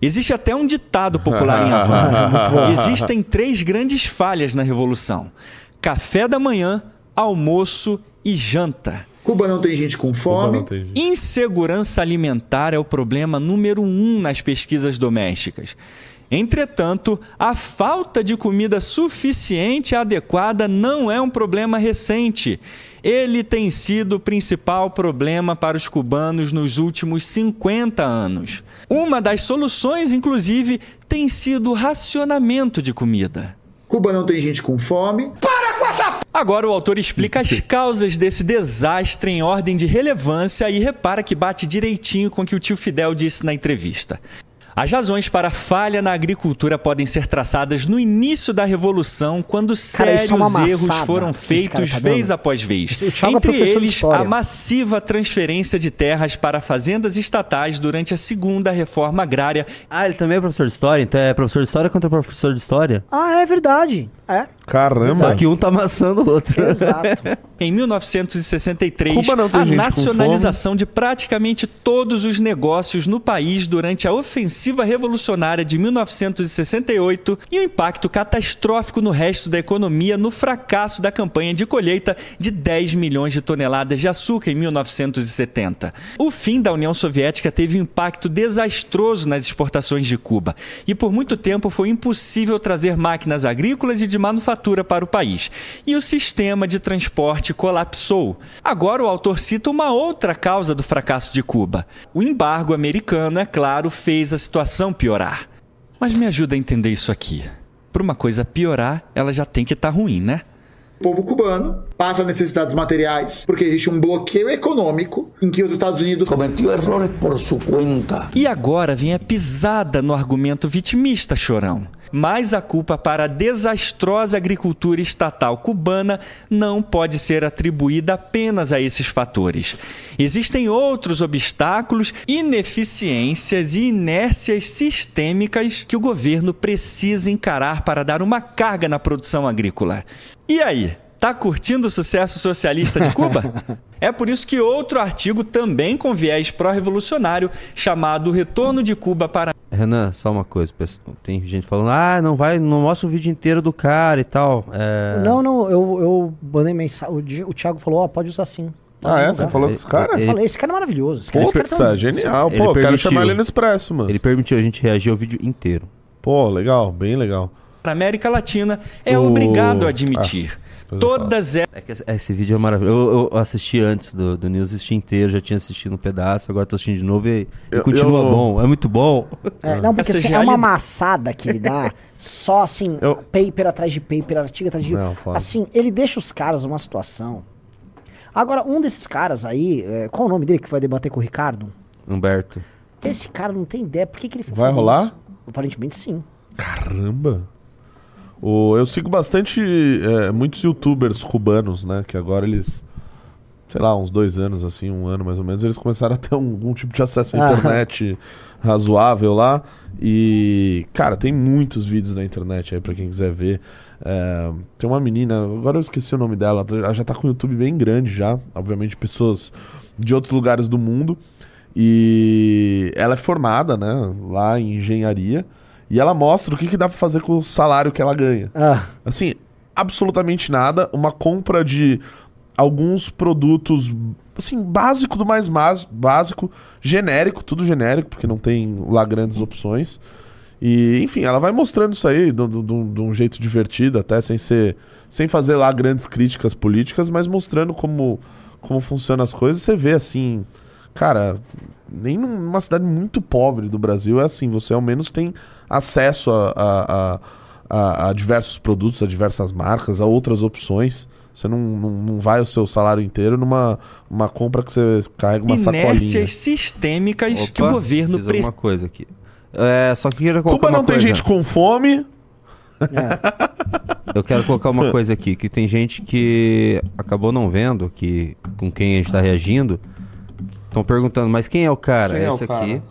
Existe até um ditado popular em Havana. Existem três grandes falhas na Revolução: café da manhã, almoço e janta. Cuba não tem gente com fome. Insegurança alimentar é o problema número um nas pesquisas domésticas. Entretanto, a falta de comida suficiente e adequada não é um problema recente. Ele tem sido o principal problema para os cubanos nos últimos 50 anos. Uma das soluções, inclusive, tem sido o racionamento de comida. Cuba não tem gente com fome. Para com essa Agora o autor explica as causas desse desastre em ordem de relevância e repara que bate direitinho com o que o tio Fidel disse na entrevista. As razões para a falha na agricultura podem ser traçadas no início da Revolução, quando Cara, sérios isso é erros foram cara feitos tá vez após vez. É Entre eles, a massiva transferência de terras para fazendas estatais durante a segunda reforma agrária. Ah, ele também é professor de história? Então é professor de história contra professor de história? Ah, é verdade. É. Caramba. Só que um tá amassando o outro. Exato. Em 1963, Cuba não tem a nacionalização de praticamente todos os negócios no país durante a ofensiva revolucionária de 1968 e o impacto catastrófico no resto da economia no fracasso da campanha de colheita de 10 milhões de toneladas de açúcar em 1970. O fim da União Soviética teve um impacto desastroso nas exportações de Cuba e por muito tempo foi impossível trazer máquinas agrícolas e de manufatura para o país. E o sistema de transporte colapsou. Agora o autor cita uma outra causa do fracasso de Cuba. O embargo americano, é claro, fez a situação piorar. Mas me ajuda a entender isso aqui. Para uma coisa piorar, ela já tem que estar ruim, né? O povo cubano passa necessidades materiais porque existe um bloqueio econômico em que os Estados Unidos Cometió errores por su cuenta. E agora vem a pisada no argumento vitimista, chorão. Mas a culpa para a desastrosa agricultura estatal cubana não pode ser atribuída apenas a esses fatores. Existem outros obstáculos, ineficiências e inércias sistêmicas que o governo precisa encarar para dar uma carga na produção agrícola. E aí? Tá curtindo o sucesso socialista de Cuba? É por isso que outro artigo também com viés pró-revolucionário, chamado Retorno de Cuba para Renan, só uma coisa. Tem gente falando, ah, não vai, não mostra o vídeo inteiro do cara e tal. É... Não, não, eu, eu mandei mensagem. O, Thiago falou, ó, pode usar sim. Pode Ah, é? usar. Você falou com os caras? Eu falei, esse cara é maravilhoso. Esse cara, Pô, esse cara é tá- genial. Ele Pô, quero permitiu. chamar ele no Expresso, mano. Ele permitiu a gente reagir ao vídeo inteiro. Pô, legal, bem legal. a América Latina, é O- obrigado a admitir. eu Todas É que esse- esse vídeo é maravilhoso. Eu, eu assisti antes do, do News, assisti inteiro, já tinha assistido um pedaço, agora tô assistindo de novo e, e Eu- continua eu- bom. É muito bom. É, não, porque assim, é uma amassada que ele dá, só assim, Eu- paper atrás de paper, artigo atrás de. Não, foda. assim, ele deixa os caras numa situação. Agora, um desses caras aí, é, qual o nome dele que vai debater com o Ricardo? Humberto. Esse cara não tem ideia. Por que, que ele foi Vai rolar? isso? Aparentemente sim. Caramba. O, eu sigo bastante é, muitos youtubers cubanos, né? Que agora eles, sei lá, uns dois anos, assim, um ano mais ou menos, eles começaram a ter um- algum tipo de acesso à Ah. internet razoável lá. E, cara, tem muitos vídeos na internet aí pra quem quiser ver. É, tem uma menina, agora eu esqueci o nome dela, ela já tá com o YouTube bem grande já. Obviamente, pessoas de outros lugares do mundo. E ela é formada, né, lá em engenharia. E ela mostra o que, que dá pra fazer com o salário que ela ganha. Ah, Assim, absolutamente nada. Uma compra de alguns produtos, assim, básico do mais básico, genérico, tudo genérico, porque não tem lá grandes opções. E, enfim, ela vai mostrando isso aí de um jeito divertido, até sem ser. sem fazer lá grandes críticas políticas, mas mostrando como, como funcionam as coisas. Você vê assim, cara, nem numa cidade muito pobre do Brasil é assim, você ao menos tem acesso a, a, a- a- a diversos produtos, a diversas marcas, a outras opções. Você não, não, não vai o seu salário inteiro numa uma compra que você carrega uma sacolinha. Inércias sistêmicas que o governo fiz precisa. alguma coisa aqui. É, só que eu queria colocar Cuba uma não tem coisa. gente com fome. Eu quero colocar uma coisa aqui, que tem gente que acabou não vendo, que com quem a gente tá reagindo, estão perguntando, mas quem é o cara? Quem é o Esse cara? aqui.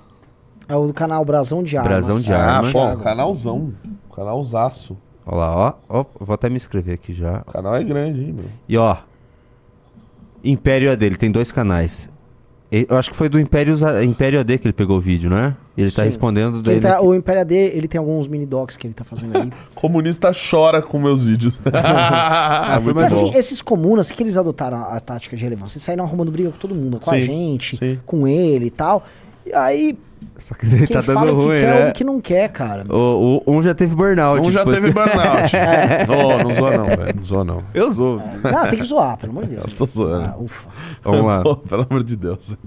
É o do canal Brasão de Armas. Brasão de Ah, Armas. pô, canalzão. Canalzaço. Olha lá, ó, ó. eu Vou até me inscrever aqui já. O canal é grande, hein, meu? E ó. Império AD, ele tem dois canais. Eu acho que foi do Império, Império AD que ele pegou o vídeo, né? Ele tá Sim. respondendo Que ele dele. tá- o Império AD, ele tem alguns mini docs que ele tá fazendo aí. Comunista chora com meus vídeos. Ah, muito Mas, assim, esses comunas, que eles adotaram a, a tática de relevância? Eles saíram arrumando briga com todo mundo, com a Sim, gente, sim. com ele e tal. E aí, Só que ele quem tá fala dando o que ruim, quer, né? ouve o que não quer, cara. O, o- um já teve burnout. Um já depois teve que- burnout. Ô, não zoa não, velho. Não zoa não. Eu sou. Não, tem que zoar, pelo amor de Deus. Eu tô zoando. Ah, ufa. Vamos lá. Pô, pelo amor de Deus.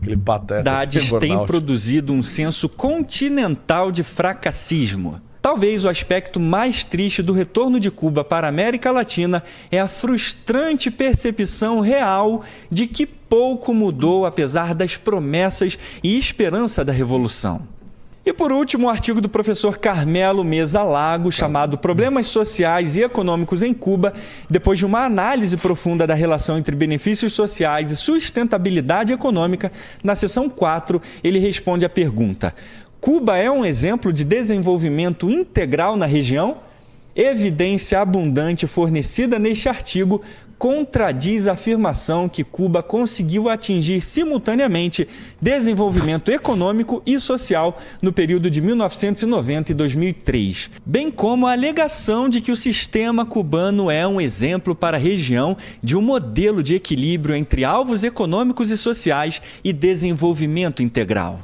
Aquele pateta. Cidades tem produzido um senso continental de fracassismo. Talvez o aspecto mais triste do retorno de Cuba para a América Latina é a frustrante percepção real de que pouco mudou apesar das promessas e esperança da revolução. E por último, o artigo do professor Carmelo Mesa Lago, chamado Problemas Sociais e Econômicos em Cuba, depois de uma análise profunda da relação entre benefícios sociais e sustentabilidade econômica, na seção 4, ele responde à pergunta: Cuba é um exemplo de desenvolvimento integral na região? Evidência abundante fornecida neste artigo contradiz a afirmação que Cuba conseguiu atingir simultaneamente desenvolvimento econômico e social no período de 1990 e 2003, bem como a alegação de que o sistema cubano é um exemplo para a região de um modelo de equilíbrio entre alvos econômicos e sociais e desenvolvimento integral.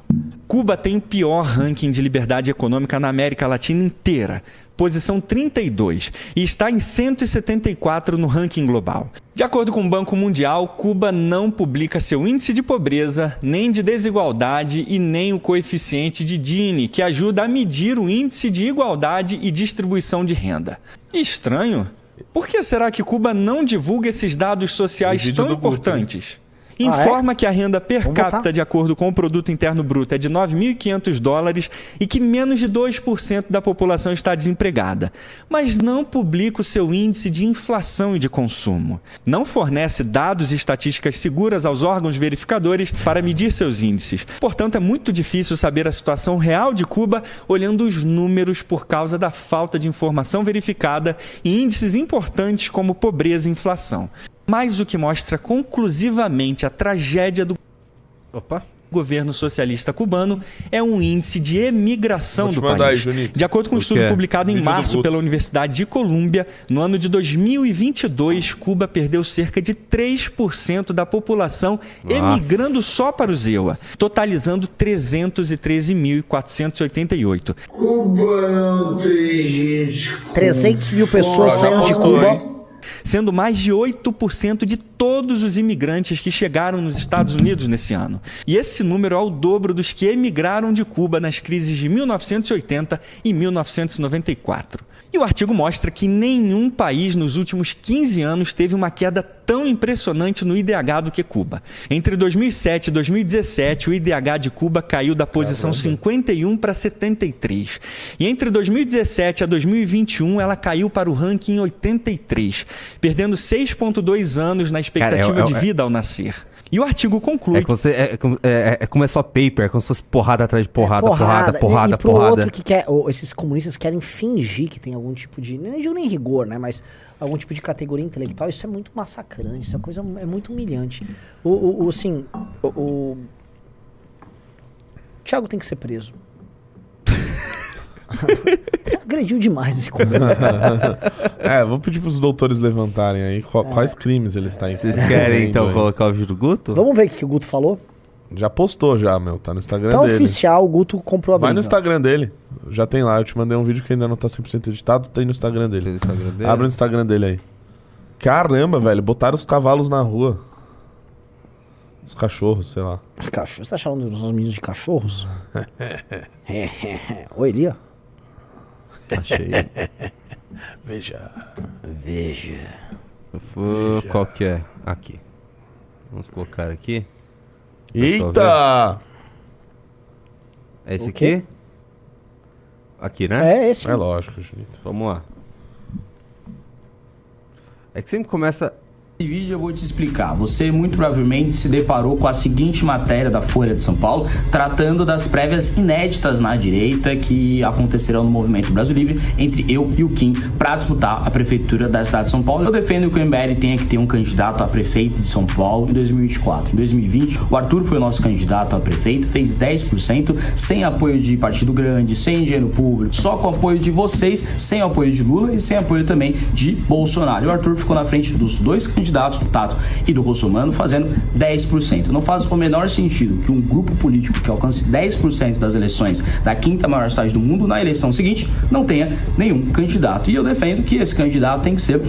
Cuba tem pior ranking de liberdade econômica na América Latina inteira, posição 32, e está em 174 no ranking global. De acordo com o Banco Mundial, Cuba não publica seu índice de pobreza, nem de desigualdade e nem o coeficiente de Gini, que ajuda a medir o índice de igualdade e distribuição de renda. Estranho. Por que será que Cuba não divulga esses dados sociais tão do Importantes? Ah, é? Informa que a renda per Vamos capita, botar? de acordo com o produto interno bruto, é de 9.500 dólares e que menos de 2% da população está desempregada, mas não publica o seu índice de inflação e de consumo. Não fornece dados e estatísticas seguras aos órgãos verificadores para medir seus índices. Portanto, é muito difícil saber a situação real de Cuba olhando os números por causa da falta de informação verificada e índices importantes como pobreza e inflação. Mas o que mostra conclusivamente a tragédia do Opa. governo socialista cubano é um índice de emigração do país. aí, de acordo com um estudo publicado em março pela Universidade de Colômbia, no ano de 2022, Cuba perdeu cerca de 3% da população emigrando só para o ZEUA, totalizando 313.488. Cuba não tem gente. com 300 mil pessoas saindo de Cuba. Sendo mais de 8% de todos os imigrantes que chegaram nos Estados Unidos nesse ano. E esse número é o dobro dos que emigraram de Cuba nas crises de 1980 e 1994. E o artigo mostra que nenhum país nos últimos 15 anos teve uma queda tão impressionante no IDH do que Cuba. Entre 2007 e 2017, o IDH de Cuba caiu da posição 51 para 73. E entre 2017 a 2021, ela caiu para o ranking 83, perdendo 6,2 anos na expectativa Cara, é- é- de vida ao nascer. E o artigo conclui É é, é como- é- é como é só paper, é como se fosse porrada atrás de porrada, porrada, E- porrada, e, pro porrada. outro que quer, esses comunistas querem fingir que tem algum tipo de, nem digo nem rigor, né, mas algum tipo de categoria intelectual, isso é muito massacrante, isso é coisa é muito humilhante. O, o, o, assim, o, o Thiago tem que ser preso. Agrediu demais esse comando. é, vou pedir pros doutores levantarem aí qual- quais crimes eles estão Vocês querem então colocar o vídeo do Guto? Vamos ver o que o Guto falou? Já postou já, meu. Tá no Instagram Tá dele. oficial, o Guto comprou a Vai briga. no Instagram dele. Já tem lá. Eu te mandei um vídeo que ainda não tá 100% editado. Tem no Instagram dele. Tem no Instagram dele? Abre o Instagram dele aí. Caramba, velho. Botaram os cavalos na rua. Os cachorros, sei lá. Os cachorros, você tá chamando os meninos de cachorros? Oi, Elia. Achei. Veja. Veja. Vou- Qual que é? Aqui. Vamos colocar aqui. Eita! É esse aqui? Aqui, né? É esse. É lógico, Junito. Vamos lá. É que sempre começa. Nesse vídeo eu vou te explicar. Você muito provavelmente se deparou com a seguinte matéria da Folha de São Paulo, tratando das prévias inéditas na direita que acontecerão no Movimento Brasil Livre entre eu e o Kim para disputar a prefeitura da cidade de São Paulo. Eu defendo que o MBL tenha que ter um candidato a prefeito de São Paulo em 2024. Em 2020, o Arthur foi o nosso candidato a prefeito, fez 10%, sem apoio de partido grande, sem dinheiro público, só com apoio de vocês, sem apoio de Lula e sem apoio também de Bolsonaro. E o Arthur ficou na frente dos dois candidatos, do Tato e do Russomano, fazendo 10%. Não faz o menor sentido que um grupo político que alcance 10% das eleições da quinta maior cidade do mundo na eleição seguinte não tenha nenhum candidato. E eu defendo que esse candidato tem que ser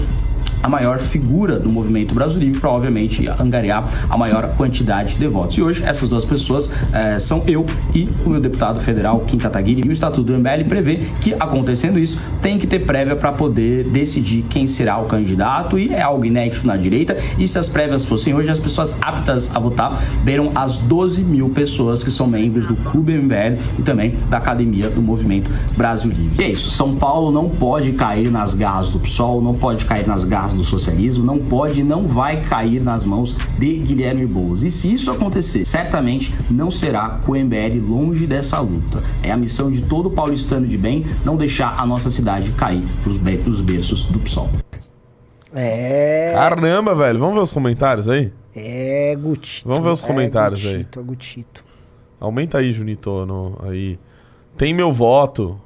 a maior figura do movimento Brasil Livre para, obviamente, angariar a maior quantidade de votos. E hoje, essas duas pessoas eh, são eu e o meu deputado federal, Kim Kataguiri. E o Estatuto do MBL prevê que, acontecendo isso, tem que ter prévia para poder decidir quem será o candidato. E é algo inédito na direita. E se as prévias fossem hoje, as pessoas aptas a votar beiram as 12 mil pessoas que são membros do Clube MBL e também da Academia do Movimento Brasil Livre. E é isso. São Paulo não pode cair nas garras do PSOL, não pode cair nas garras do socialismo, não pode e não vai cair nas mãos de Guilherme Boulos. E se isso acontecer, certamente não será com o MBL longe dessa luta. É a missão de todo paulistano de bem não deixar a nossa cidade cair nos, be- nos berços do PSOL. É. Caramba, velho. Vamos ver os comentários aí? É, Gutito. Vamos ver os é comentários aí. Gutito, É Gutito. Aumenta aí, Junito. No, aí. Tem meu voto.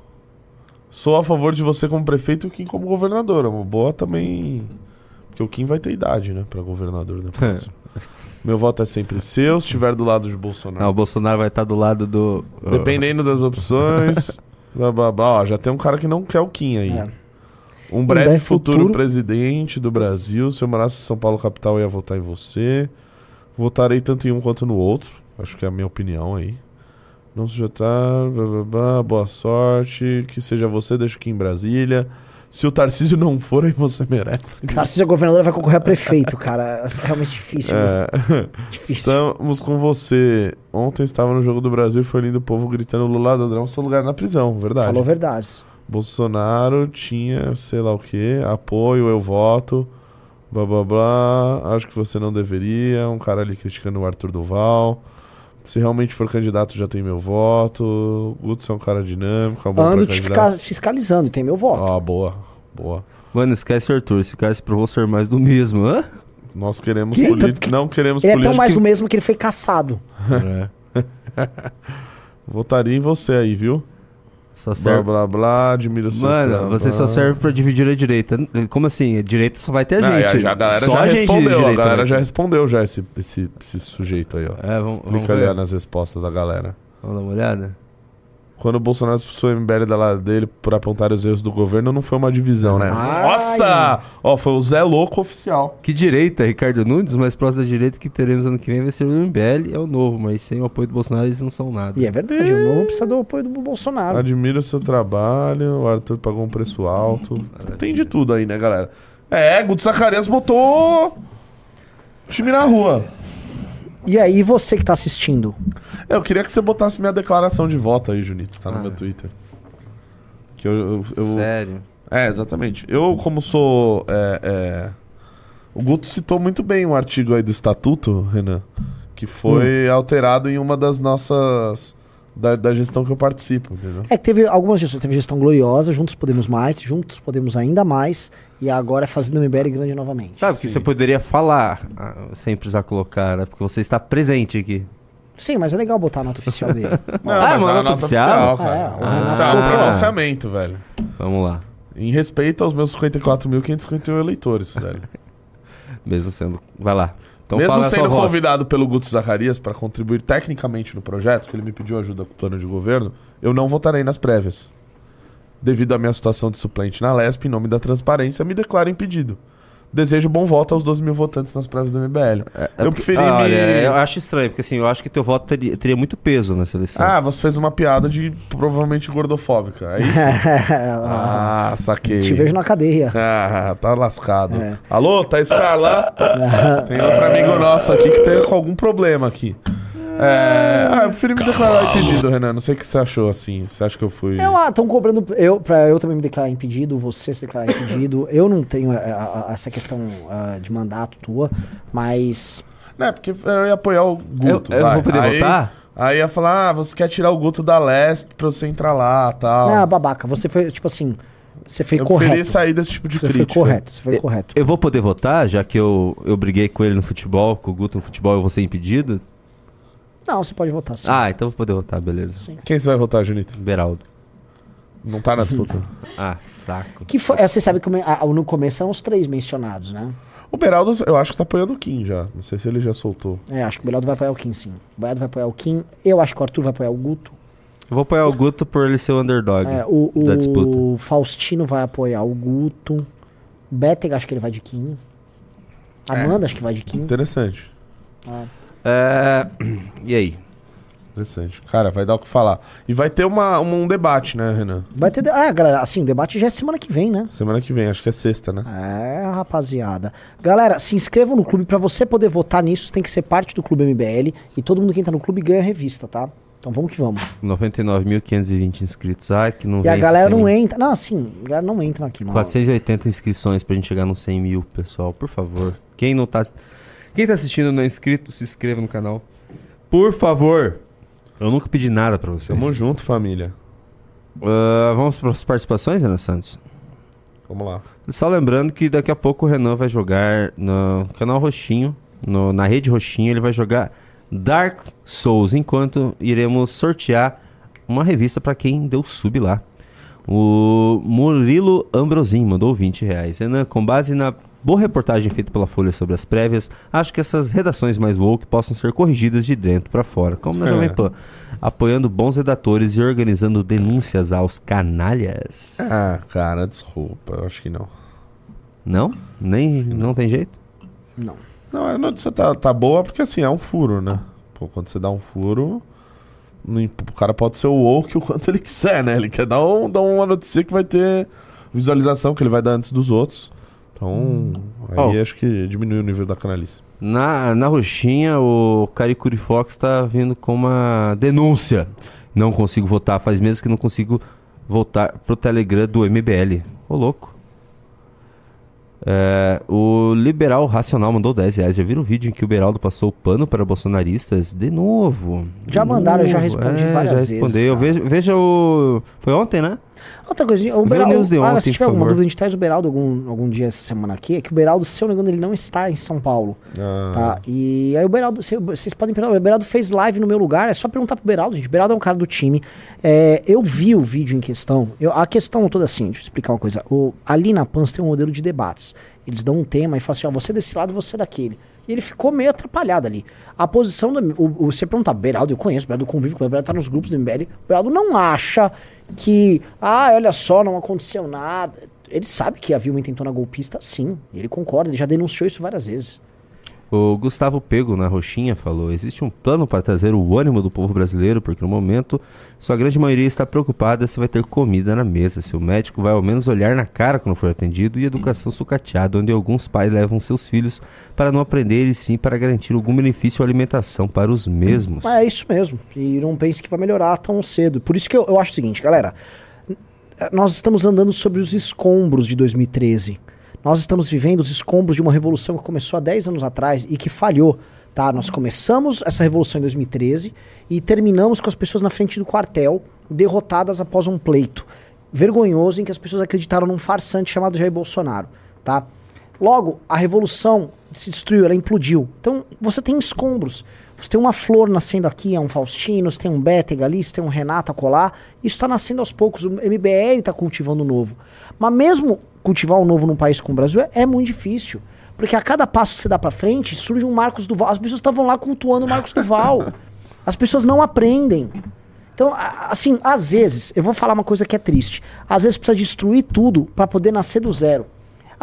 Sou a favor de você como prefeito e o Kim como governador. É uma boa também. Porque o Kim vai ter idade, né? Pra governador na próxima. meu voto é sempre seu. Se estiver do lado de Bolsonaro. Não, o Bolsonaro vai estar do lado do. Dependendo das opções. blá, blá, blá. Ó, já tem um cara que não quer o Kim aí. É. Um breve, breve futuro, futuro- presidente do Brasil. Se eu morasse em São Paulo capital, eu ia votar em você. Votarei tanto em um quanto no outro. Acho que é a minha opinião aí. Não tá. Blá, blá, blá, boa sorte. Que seja você, deixa aqui em Brasília. Se o Tarcísio não for, aí você merece. Tarcísio é governador vai concorrer a prefeito, cara. É realmente difícil. É. Difícil. Estamos com você. Ontem estava no Jogo do Brasil e foi lindo o povo gritando Lula ladrão, seu lugar na prisão, verdade. Falou verdades. Bolsonaro tinha, sei lá o que, apoio, eu voto, blá blá blá. Acho que você não deveria. Um cara ali criticando o Arthur Duval. Se realmente for candidato, já tem meu voto. Guto é um cara dinâmico, é um bom Ando te ficar fiscalizando tem meu voto. Ó, boa, boa. Mano, esquece o Arthur. Esse cara se provou ser mais do mesmo, hã? Nós queremos Que? políticos, não queremos Ele é tão mais do mesmo que ele foi caçado. É. Votaria em você aí, viu? Só Blá serve. blá blá, admiro o seu Mano, você só serve pra dividir a direita. Como assim? A direita só vai ter a Não, gente. e a, a galera só já a respondeu, a direita galera vai já respondeu já esse, esse, esse sujeito aí, ó. É, vamos, vamos Clica ali ver. nas respostas da galera. Vamos dar uma olhada? Quando o Bolsonaro expulsou o MBL da lado dele por apontar os erros do governo, não foi uma divisão, né? Ai. Nossa! Ó, foi o Zé Louco oficial. Que direita, Ricardo Nunes, mais próximo da direita que teremos ano que vem vai ser o MBL, é o novo, mas sem o apoio do Bolsonaro eles não são nada. E é verdade, o novo precisa do apoio do Bolsonaro. Admiro o seu trabalho, o Arthur pagou um preço alto. Tem de tudo aí, né, galera? É, Guto Zacarias botou time na rua. E aí, você que tá assistindo? É, Eu queria que você botasse minha declaração de voto aí, Junito. Tá no Ah. meu Twitter. Que eu, eu- eu- Sério? É, exatamente. Eu, como sou. é, é, O Guto citou muito bem um artigo aí do Estatuto, Renan, que foi Hum. alterado em uma das nossas. Da, da gestão que eu participo, entendeu? É que teve algumas gestões. Teve gestão gloriosa, Juntos Podemos Mais, Juntos Podemos Ainda Mais, e agora é fazendo o MBL grande novamente. Sabe que você poderia falar ah, sem precisar colocar, né? Porque você está presente aqui. Sim, mas é legal botar a nota oficial dele. Não, Ah, mas é a nota oficial? oficial, cara. É, Nota ah. oficial, um pronunciamento, velho. Vamos lá. Em respeito aos meus 54.551 eleitores, velho. Mesmo sendo. Vai lá. Então Mesmo sendo convidado pelo Guto Zacarias para contribuir tecnicamente no projeto, que ele me pediu ajuda com o plano de governo, eu não votarei nas prévias. Devido à minha situação de suplente na LESP, em nome da transparência, me declaro impedido. Desejo bom voto aos 12 mil votantes nas prévias do MBL. eu preferi Ah, me... eu acho estranho, porque assim, eu acho que teu voto teria, teria muito peso nessa eleição. Ah, você fez uma piada de provavelmente gordofóbica. É isso? ah, saquei. Te vejo na cadeia. Ah, tá lascado. É. Alô, tá Carla? tem outro amigo nosso aqui que tem com algum problema aqui. É... Ah, eu prefiro me declarar impedido, Renan. Não sei o que você achou assim. Você acha que eu fui. Eu, ah, estão cobrando eu, pra eu também me declarar impedido, você se declarar impedido. Eu não tenho eh, a- a- essa questão ah, de mandato tua, mas. Não, é porque eu ia apoiar o Guto. Eu- eu vai. vou poder aí, votar? Aí ia falar, ah, você quer tirar o Guto da Lesp pra você entrar lá tal. Ah, babaca, você foi, tipo assim, você foi eu preferi correto. sair desse tipo de Você foi crítica. correto, você foi Eu- correto. Eu vou poder votar, já que eu, eu briguei com ele no futebol, com o Guto no futebol, eu vou ser impedido? Não, você pode votar sim. Ah, então eu vou poder votar, beleza. Sim. Quem você vai votar, Junito? Beraldo. Não tá na disputa. Ah, saco. Que foi, eh, você sabe que no começo eram os três mencionados, né? o Beraldo, eu acho que tá apoiando o Kim já. Não sei se ele já soltou. É, acho que o Belardo vai apoiar o Kim, sim. O Belardo vai apoiar o Kim. Eu acho que o Arthur vai apoiar o Guto. Eu vou apoiar o Guto por ele ser o underdog É, o, da disputa. o Faustino vai apoiar o Guto. Betega, acho que ele vai de Kim. Amanda, acho que vai de Kim. Interessante. É... E aí? Interessante. Cara, vai dar o que falar. E vai ter uma, uma- um debate, né, Renan? Vai ter. Ah, galera, assim, o debate já é semana que vem, né? Semana que vem, acho que é sexta, né? É, rapaziada. Galera, se inscrevam no clube. Pra você poder votar nisso, você tem que ser parte do Clube MBL. E todo mundo que entra no clube ganha revista, tá? Então vamos que vamos. 99.520 inscritos. Ai, que não E a galera 100. não entra. Não, assim, a galera não entra aqui, não. 480 inscrições pra gente chegar nos 100 mil, pessoal. Por favor. Quem não tá... Quem tá assistindo não é inscrito, se inscreva no canal. Por favor. Eu nunca pedi nada pra vocês. Tamo junto, família. Ah, vamos para as participações, Ana Santos? Vamos lá. Só lembrando que daqui a pouco o Renan vai jogar no canal Roxinho, no- na rede Roxinho, ele vai jogar Dark Souls, enquanto iremos sortear uma revista para quem deu sub lá. O Murilo Ambrosim mandou 20 reais. Renan, com base na boa reportagem feita pela Folha sobre as prévias, acho que essas redações mais woke possam ser corrigidas de dentro para fora, como na É. Jovem Pan, apoiando bons redatores e organizando denúncias aos canalhas. Ah, cara, desculpa. Eu acho que não. Não? Nem não tem jeito? Não. Não, a notícia tá, tá boa porque assim, é um furo, né? Pô, quando você dá um furo, não o cara pode ser o woke o quanto ele quiser, né? Ele quer dar, um, dar uma notícia que vai ter visualização, que ele vai dar antes dos outros. Então, aí Oh. acho que diminui o nível da canalice. Na, na roxinha, o Caricuri Fox tá vindo com uma denúncia. Não consigo votar, faz meses que não consigo voltar pro Telegram do MBL. Ô, louco. É, o Liberal Racional mandou 10 reais. Já viram o vídeo em que o Beraldo passou o pano para bolsonaristas? De novo. De Já mandaram, eu já novo. respondi É, várias já vezes, respondeu. cara. Veja, veja o. Foi ontem, né? Outra coisa, o Beraldo, news de ah, ontem, se tiver alguma dúvida, a gente traz o Beraldo algum, algum dia essa semana aqui. É que o Beraldo, se eu não me engano, ele não está em São Paulo. Ah, Tá? E aí o Beraldo, cê- vocês podem perguntar, o Beraldo fez live no meu lugar, é só perguntar pro Beraldo, gente. O Beraldo é um cara do time. É, eu vi o vídeo em questão. eu- a questão toda assim, deixa eu explicar uma coisa. O, ali na Pans tem um modelo de debates. Eles dão um tema e falam assim, ó, você desse lado, você daquele. E ele ficou meio atrapalhado ali. A posição do. O, o, você perguntar, Beraldo, eu conheço, o Beraldo convive com o Beraldo, tá nos grupos do MBL. O Beraldo não acha que, ah, olha só, não aconteceu nada. Ele sabe que havia uma intentona golpista, sim. Ele concorda, ele já denunciou isso várias vezes. O Gustavo Pego, na Roxinha, falou: existe um plano para trazer o ânimo do povo brasileiro, porque no momento sua grande maioria está preocupada se vai ter comida na mesa, se o médico vai ao menos olhar na cara quando for atendido, e educação sucateada, onde alguns pais levam seus filhos para não aprender e sim para garantir algum benefício ou alimentação para os mesmos. É isso mesmo. E não pense que vai melhorar tão cedo. Por isso que eu, eu acho o seguinte, galera. Nós estamos andando sobre os escombros de 2013. Nós estamos vivendo os escombros de uma revolução que começou há 10 anos atrás e que falhou. Tá? Nós começamos essa revolução em 2013 e terminamos com as pessoas na frente do quartel, derrotadas após um pleito vergonhoso em que as pessoas acreditaram num farsante chamado Jair Bolsonaro. Tá? Logo, a revolução se destruiu, ela implodiu. Então, você tem escombros. Você tem uma flor nascendo aqui, é um Faustino, você tem um Bétega ali, você tem um Renato a colar. Isso está nascendo aos poucos. O MBL está cultivando o novo. Mas mesmo cultivar o novo num país como o Brasil é, é muito difícil. Porque a cada passo que você dá pra frente, surge um Marcos Duval. As pessoas estavam lá cultuando o Marcos Duval. As pessoas não aprendem. Então, assim, às vezes, eu vou falar uma coisa que é triste. Às vezes precisa destruir tudo pra poder nascer do zero.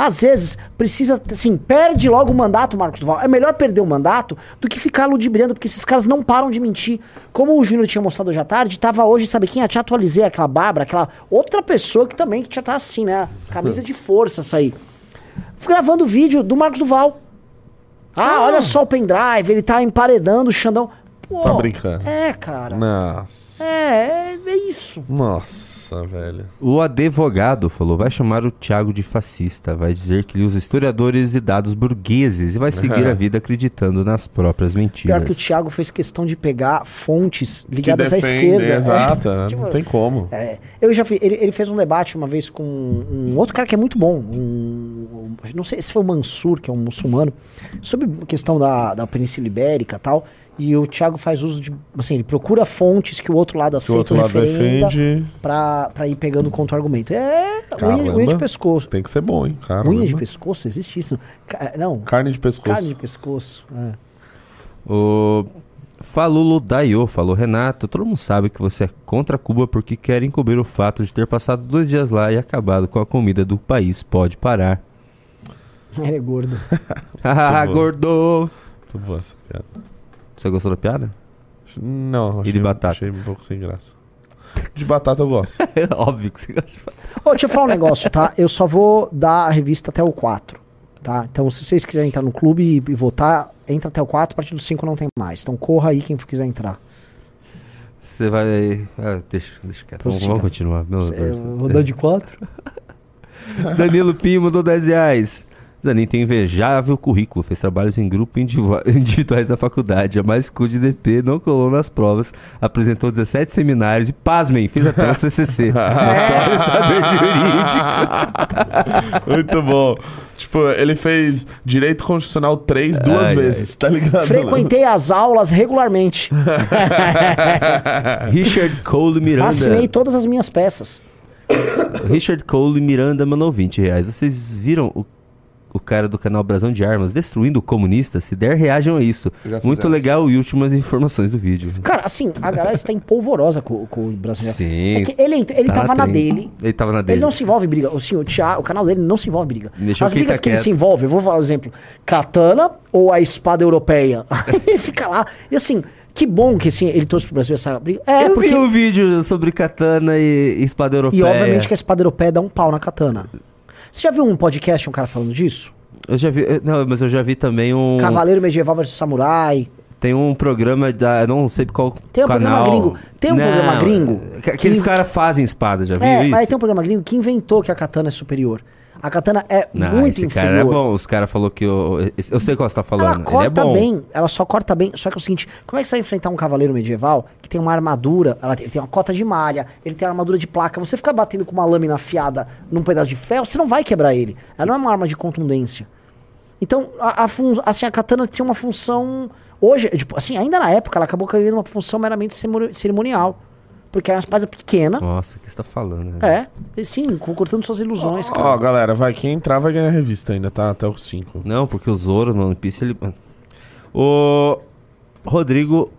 Às vezes precisa, assim, perde logo o mandato, Marcos Duval. É melhor perder o mandato do que ficar ludibriando, porque esses caras não param de mentir. Como o Júnior tinha mostrado hoje à tarde, tava hoje, sabe quem? Eu te atualizei, aquela Bárbara, aquela outra pessoa que também que já tá assim, né? Camisa de força, aí. Gravando vídeo do Marcos Duval. Ah, olha só o pendrive, ele tá emparedando o Xandão. Pô, Tá brincando. É, cara. Nossa. É, é, é isso. Nossa, velho. O advogado falou: vai chamar o Thiago de fascista, vai dizer que ele usa historiadores e dados burgueses e vai seguir a vida acreditando nas próprias mentiras. Pior que o Thiago fez questão de pegar fontes ligadas à defendem, esquerda. exato, É, né? tipo, não tem como. é, eu já vi, ele, ele fez um debate uma vez com um outro cara que é muito bom, um, não sei se foi o Mansur, que é um muçulmano, sobre a questão da, da Península Ibérica e tal. E o Thiago faz uso de. Assim, ele procura fontes que o outro lado Que o aceita outro ou lado referenda defende. pra, pra ir pegando contra-argumento. É unha, Caramba. unha de pescoço. Tem que ser bom, hein, cara. Unha de pescoço? Existe isso? Ca- Não. Carne de pescoço. Carne de pescoço. É. O Falulo Dayo falou: Renato, todo mundo sabe que você é contra Cuba porque quer encobrir o fato de ter passado dois dias lá e acabado com a comida do país. Pode parar. Ele é gordo. Ah, gordo! Muito boa essa piada. Você gostou da piada? Não, achei, de batata? Achei um pouco sem graça. De batata eu gosto. É óbvio que você gosta de batata. Ô, deixa eu falar um negócio, tá? Eu só vou dar a revista até o 4, tá? Então, se vocês quiserem entrar no clube e, e votar, entra até o 4, a partir do 5 não tem mais. Então, corra aí quem quiser entrar. Você vai. Ah, deixa, deixa quieto. Vamos, vamos continuar. Meu Deus. eu vou dar de 4? Danilo Pinho mandou 10 reais. Zanin tem invejável currículo, fez trabalhos em grupo individu- individuais na faculdade, jamais cu de DP, não colou nas provas, apresentou 17 seminários e, pasmem, fez até o CCC. Notório saber jurídico. Muito bom. Tipo, ele fez Direito Constitucional 3 duas Ai, vezes, tá ligado? Frequentei as aulas regularmente. Richard Cole Miranda. Assinei todas as minhas peças. Richard Cole Miranda mandou 20 reais. Vocês viram o cara do canal Brasão de Armas destruindo o comunista? Se der, reajam a isso. Muito legal e últimas informações do vídeo. Cara, assim, a galera está empolvorosa com, com o brasileiro. Sim. É que ele ele Tá tava na dele. Ele tava na dele. Ele não se envolve em briga. O, senhor, o, Thiago- o canal dele não se envolve em briga. Deixa As brigas que ele quieto. se envolve, eu vou falar um exemplo: katana ou a espada europeia? Ele fica lá. E assim, que bom que assim, ele trouxe pro Brasil essa briga. É, Eu porque. vi um vídeo sobre katana e, e espada europeia. E obviamente que a espada europeia dá um pau na katana. Você já viu um podcast, um cara falando disso? Eu já vi. Não, mas eu já vi também um. Cavaleiro medieval versus samurai. Tem um programa da. Não sei qual Tem um canal. programa gringo. Tem um Não, programa gringo que- Aqueles que- caras fazem espada, já viu É, isso? mas tem um programa gringo que inventou que a katana é superior. A katana é Não, muito esse inferior. cara é bom. Os caras falaram que. Eu, eu sei qual você tá falando. Ela Ele é corta bom. bem, ela só corta bem. Só que é o seguinte: como é que você vai enfrentar um cavaleiro medieval que tem uma armadura, ela tem, ele tem uma cota de malha, ele tem uma armadura de placa? Você ficar batendo com uma lâmina afiada num pedaço de ferro, você não vai quebrar ele. Ela não é uma arma de contundência. Então, a, a fun- assim, a katana tinha uma função. Hoje, tipo, assim, ainda na época, ela acabou ganhando uma função meramente cerimonial. Porque era uma espada pequena. Nossa, o que você tá falando? né? É, e sim, cortando suas ilusões, Ó, cara. galera, vai. Quem entrar vai ganhar a revista ainda, tá? Até os 5. Não, porque o Zoro no One Piece ele. O Rodrigo.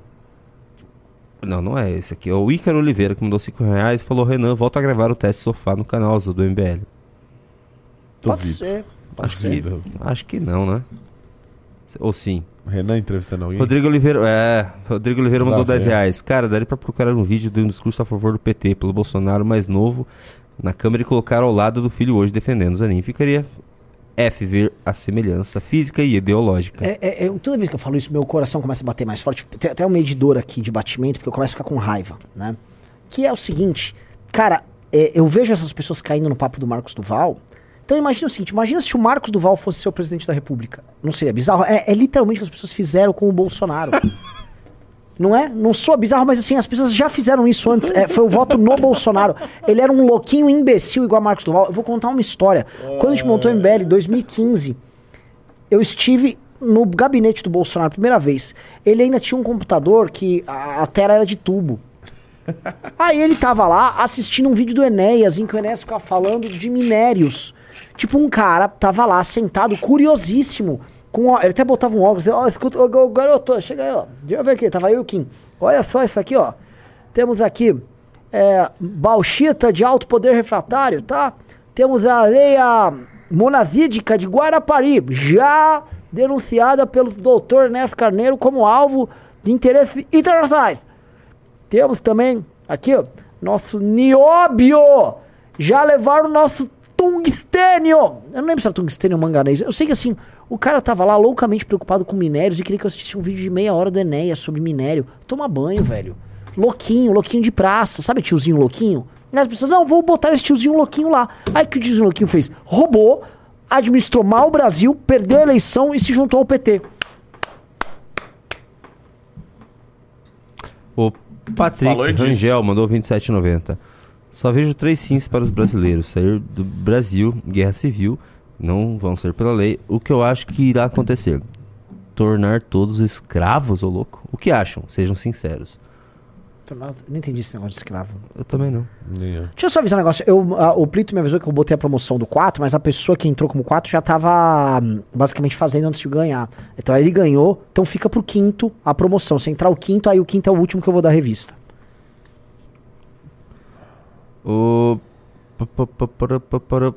Não, não é esse aqui. É o Ícaro Oliveira que mandou 5 reais e falou: Renan, volta a gravar o teste sofá no canal azul do MBL. Pode Duvido. ser. Pode Acho ser. que, acho que não, né? Ou sim. Renan entrevistando alguém? Rodrigo Oliveira, é, Rodrigo Oliveira Lá mandou 10 vem. reais. Cara, daria pra procurar um vídeo de um discurso a favor do PT pelo Bolsonaro mais novo na câmera e colocar ao lado do filho hoje defendendo o Zanin. Ficaria F ver a semelhança física e ideológica. É, é, é, toda vez que eu falo isso, meu coração começa a bater mais forte. Tem até um medidor aqui de batimento, porque eu começo a ficar com raiva, né? Que é o seguinte, cara, é, eu vejo essas pessoas caindo no papo do Marcos Duval. Então imagina o seguinte, imagina se o Marcos Duval fosse ser o presidente da república. Não seria bizarro? É, é literalmente o que as pessoas fizeram com o Bolsonaro. Não é? Não soa bizarro, mas assim, as pessoas já fizeram isso antes. É, foi o voto no Bolsonaro. Ele era um louquinho imbecil igual a Marcos Duval. Eu vou contar uma história. Quando a gente montou o MBL em 2015, eu estive no gabinete do Bolsonaro primeira vez. Ele ainda tinha um computador que a, a tela era de tubo. Aí ele tava lá assistindo um vídeo do Enéas, em que o Enéas ficava falando de minérios. Tipo, um cara tava lá sentado, curiosíssimo. Com, ele até botava um óculos. Ó, escuta, ô, ô, garoto, chega aí, ó. Deixa eu ver aqui, tava aí o Kim. Olha só isso aqui, ó. Temos aqui é, bauxita de alto poder refratário, tá? Temos a areia monazídica de Guarapari, já denunciada pelo doutor Ness Carneiro como alvo de interesses internacionais. Temos também aqui, ó, nosso nióbio. Já levaram o nosso tungstênio. Eu não lembro se era tungstênio ou manganês. Eu sei que assim, o cara tava lá loucamente preocupado com minérios e queria que eu assistisse um vídeo de meia hora do Enéas sobre minério. Toma banho, velho. Louquinho, louquinho de praça. Sabe tiozinho louquinho? E as pessoas, não, vou botar esse tiozinho louquinho lá. Aí o que o tiozinho louquinho fez? Roubou, administrou mal o Brasil, perdeu a eleição e se juntou ao PT. O Patrick Falou disso. Rangel mandou 27,90. Só vejo três fins para os brasileiros: sair do Brasil, guerra civil, não vão ser pela lei. O que eu acho que irá acontecer? Tornar todos escravos, ô louco? O que acham? Sejam sinceros. Eu não entendi esse negócio de escravo. Eu também não. Deixa eu só avisar um negócio. Eu, a- o Plito me avisou que eu botei a promoção do 4, mas a pessoa que entrou como 4 já tava hum, basicamente fazendo antes de ganhar. Então aí ele ganhou, então fica pro quinto a promoção. Se entrar o quinto, aí o quinto é o último que eu vou dar a revista. O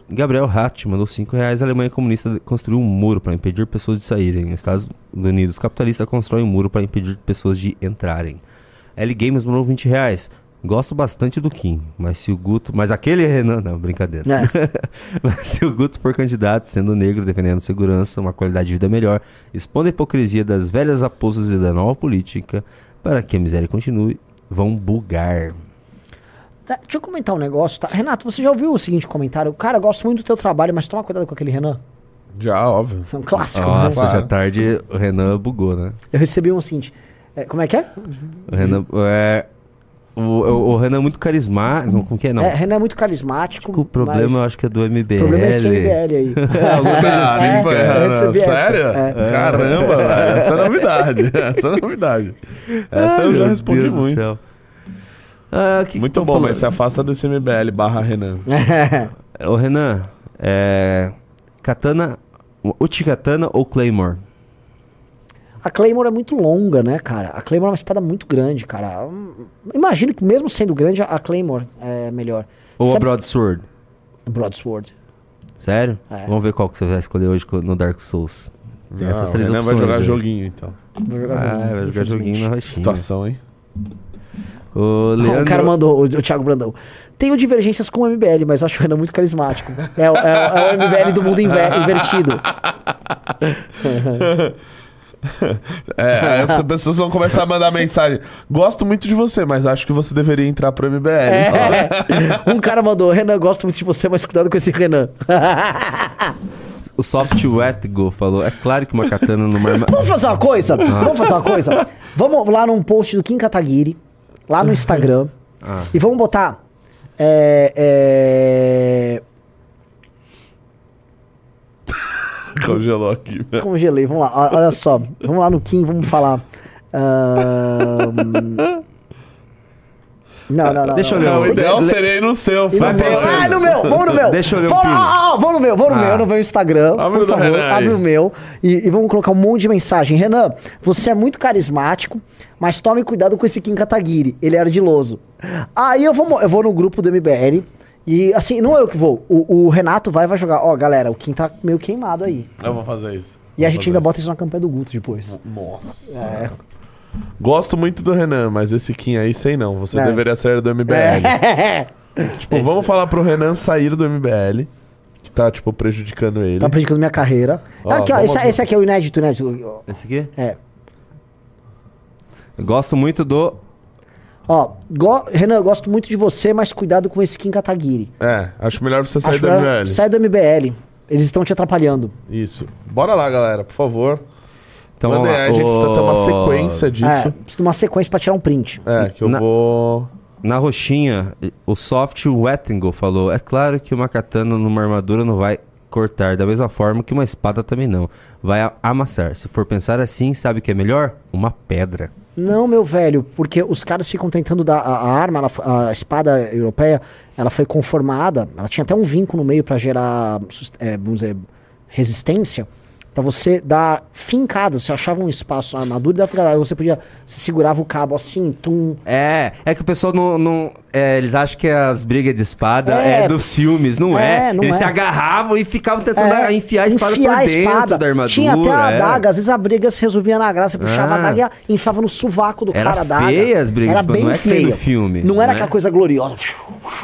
Gabriel Hatt mandou 5 reais. A Alemanha comunista construiu um muro para impedir pessoas de saírem. Os Estados Unidos capitalista constrói um muro para impedir pessoas de entrarem. L Games mandou 20 reais. Gosto bastante do Kim, mas se o Guto. Mas aquele Renan. Não, brincadeira. mas se o Guto for candidato, sendo negro, defendendo segurança, uma qualidade de vida melhor, expondo a hipocrisia das velhas raposas e da nova política, para que a miséria continue, vão bugar. Tá, deixa eu comentar um negócio, tá? Renato, você já ouviu o seguinte comentário? Cara, eu gosto muito do teu trabalho, mas toma cuidado com aquele Renan. Já, óbvio. É um clássico, Nossa, né? já tarde o Renan bugou, né? Eu recebi um seguinte. é, como é que é? O Renan. É, o, o, o Renan é muito carismático. Como que é? Não. É, Renan é muito carismático. o problema mas- eu acho que é do MBL. O problema é esse MBL aí. Alguma coisa assim, É, cara. Sério? É. Caramba, velho. Essa é novidade. Essa é novidade. Essa Ai, eu já respondi Deus do muito. Ah, que que Muito tão bom, falando? mas se afasta desse MBL barra Renan. Ô Renan, é. Katana. Uchi-Katana ou Claymore? A Claymore é muito longa, né, cara? A Claymore é uma espada muito grande, cara. Imagino que mesmo sendo grande, a Claymore é melhor. Ou a Sabe- Broadsword? Broadsword. Sério? É. Vamos ver qual que você vai escolher hoje no Dark Souls. Tem essas Não, três o Renan opções. vai jogar aí. joguinho, então. Vou jogar Ah, joguinho, vai jogar joguinho na roxinha. Situação, hein? O Leandro... O cara mandou, o, o Thiago Brandão. Tenho divergências com o MBL, mas acho o Renan muito carismático. É, o- é o- é o MBL do mundo inver- invertido. É, as pessoas vão começar a mandar mensagem. Gosto muito de você, mas acho que você deveria entrar pro MBL. É. Um cara mandou, Renan, gosto muito de você, mas cuidado com esse Renan. O Soft Wet Go falou: é claro que uma katana numa arma. Vamos fazer uma coisa? Vamos fazer uma coisa? Vamos lá num post do Kim Kataguiri, lá no Instagram, Ah. e vamos botar. É, é, Congelou aqui. Congelei, vamos lá, olha só. Vamos lá no Kim, vamos falar. Ahn, Não, não, não. Deixa eu não, ler não. um- O ideal Le- seria ir no seu. No Fábio. meu. Ah, no meu, vamos no meu. Deixa eu ler um vamos, ah, ah, vamos no meu, vamos no Ah. meu, no meu Instagram. Abre por favor, abre o meu. E, e vamos colocar um monte de mensagem. Renan, você é muito carismático, mas tome cuidado com esse Kim Kataguiri. Ele é ardiloso. Aí eu vou, eu vou no grupo do MBL. E assim, não é eu que vou. O, o Renato vai vai jogar. Ó, galera, o Kim tá meio queimado aí. Eu vou fazer isso. E a Vou gente fazer ainda isso. bota isso na campanha do Guto depois. Nossa. É. Gosto muito do Renan, mas esse Kim aí sei não. Você É. deveria sair do MBL. É. Tipo, vamos falar pro Renan sair do MBL, que tá, tipo, prejudicando ele. Tá prejudicando minha carreira. Ó, aqui, ó, esse, esse aqui é o inédito, inédito. Esse aqui? É. Gosto muito do. Ó, go- Renan, eu gosto muito de você, mas cuidado com esse Kim Kataguiri. É, acho melhor você sair Acho do MBL. Sai do MBL. Eles estão te atrapalhando. Isso. Bora lá, galera, por favor. Então, Mandem a gente precisa ter uma O- sequência disso. É, precisa de uma sequência pra tirar um print. É, que eu Na- vou. Na roxinha, o Soft Wettingle falou: é claro que uma katana numa armadura não vai cortar da mesma forma que uma espada também não. Vai amassar. Se for pensar assim, sabe o que é melhor? Uma pedra. Não, meu velho, porque os caras ficam tentando dar a, a arma, ela a espada europeia, ela foi conformada, ela tinha até um vinco no meio pra gerar, é, vamos dizer, resistência, pra você dar fincadas. Você achava um espaço na armadura e dava fincada. Aí você podia, você segurava o cabo assim, tum. É, é que o pessoal não. não- é, eles acham que as brigas de espada é, É, dos filmes, não é? é, não eles é. se agarravam e ficavam tentando É, enfiar a espada enfiar por dentro espada. da armadura. Tinha até a é. adaga, às vezes a briga se resolvia na graça. Você puxava Ah. a adaga e enfiava no sovaco do Era cara a adaga. feia as brigas de Era bem não é no filme, Não era né? aquela coisa gloriosa.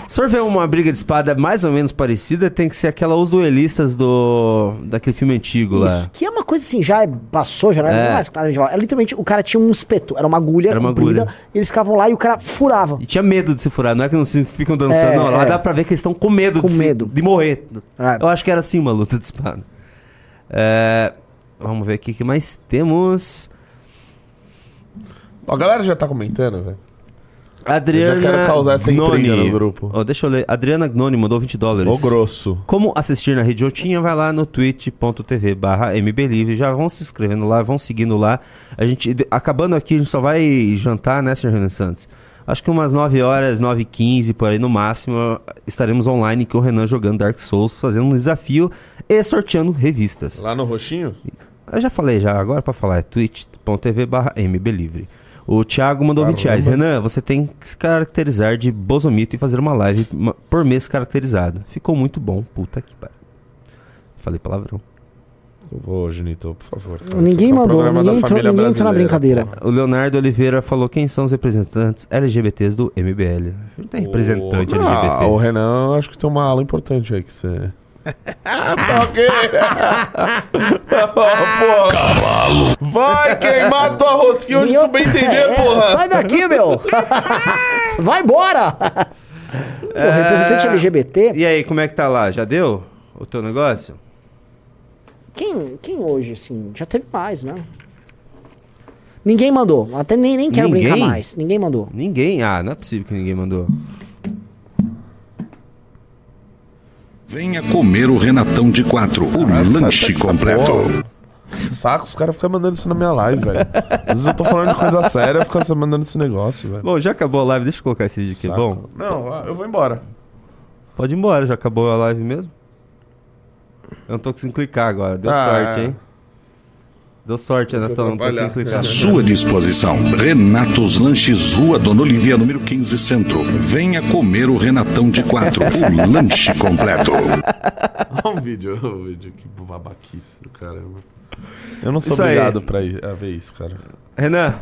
Se for ver uma briga de espada mais ou menos parecida, tem que ser aquela Os Duelistas do. daquele filme antigo lá. Isso. Que é uma coisa assim, já é- passou, já não era É. nem mais claro. Era literalmente, o cara tinha um espeto, era uma agulha Era uma comprida, agulha. e eles ficavam lá e o cara furava. E tinha medo de se furar, não é que não se ficam dançando, É, não. Lá é. dá pra ver que eles estão com medo, Com de, se- medo. de morrer. É. Eu acho que era assim uma luta de espada. É, vamos ver aqui o que mais temos. A galera já tá comentando, velho. Adriana Eu já quero causar essa Gnoni. no grupo. Ó, deixa eu ler. Adriana Gnoni mandou 20 dólares. Ô grosso. Como assistir na Rede Otinha, vai lá no twitch.tv barra mblive. Já vão se inscrevendo lá, vão seguindo lá. A gente, acabando aqui, a gente só vai jantar, né, Sr. Renan Santos? Acho que umas 9 horas, 9 h 15 por aí no máximo, estaremos online com o Renan jogando Dark Souls, fazendo um desafio e sorteando revistas. Lá no roxinho? Eu já falei já, agora pra falar, é twitch.tv barra mblivre. O Thiago mandou 20 reais. Renan, você tem que se caracterizar de bozomito e fazer uma live por mês caracterizado. Ficou muito bom, puta que pariu. Falei palavrão. Ô, Junito, por favor. cara. Ninguém um mandou, ninguém entrou, ninguém entrou na brincadeira. O Leonardo Oliveira falou quem são os representantes LGBTs do MBL. Não tem representante Ah, LGBT. o Renan, acho que tem uma aula importante aí que você. Tá ok. Cavalo. Vai queimar tua rosquinha onde eu- tu bem entender, É, porra. Sai daqui, meu! Vai embora! Pô, representante LGBT. E aí, como é que tá lá? Já deu o teu negócio? Quem, quem hoje, assim? Já teve mais, né? Ninguém mandou. Até nem, nem quero Ninguém? brincar mais. Ninguém mandou. Ninguém? Ah, não é possível que ninguém mandou. Venha comer o Renatão de 4, o lanche completo. Saco, os caras ficam mandando isso na minha live, velho. Às vezes eu tô falando de coisa séria, fica mandando esse negócio, velho. Bom, já acabou a live, deixa eu colocar esse vídeo aqui, é Saco. bom? Não, eu vou embora. Pode ir embora, já acabou a live mesmo? Eu não tô conseguindo clicar agora, deu Tá, sorte, é. hein? Deu sorte, Renatão, clicar. À sua disposição, Renatos Lanches, Rua Dona Olivia, número 15, Centro. Venha comer o Renatão de 4, o lanche completo. Olha um vídeo, olha um vídeo. Que babaquice do caramba. Eu não sou Isso aí. obrigado pra ir, a ver isso, cara. Renan,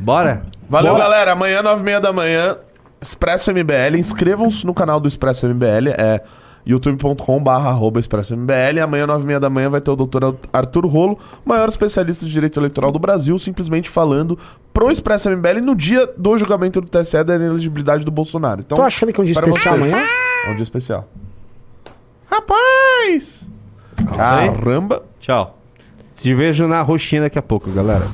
bora? Valeu, Bora. galera. Amanhã, 9h30 da manhã, Expresso MBL. Inscrevam-se no canal do Expresso MBL. É youtube.com.br Expresso MBL. Amanhã, 9h30 da manhã, vai ter o doutor Arthur Rolo, maior especialista de direito eleitoral do Brasil, simplesmente falando pro Expresso MBL no dia do julgamento do TSE da inelegibilidade do Bolsonaro. Então, Tô achando que é um dia especial vocês. amanhã? É um dia especial. Rapaz! Caramba! Tchau. Te vejo na roxinha daqui a pouco, galera.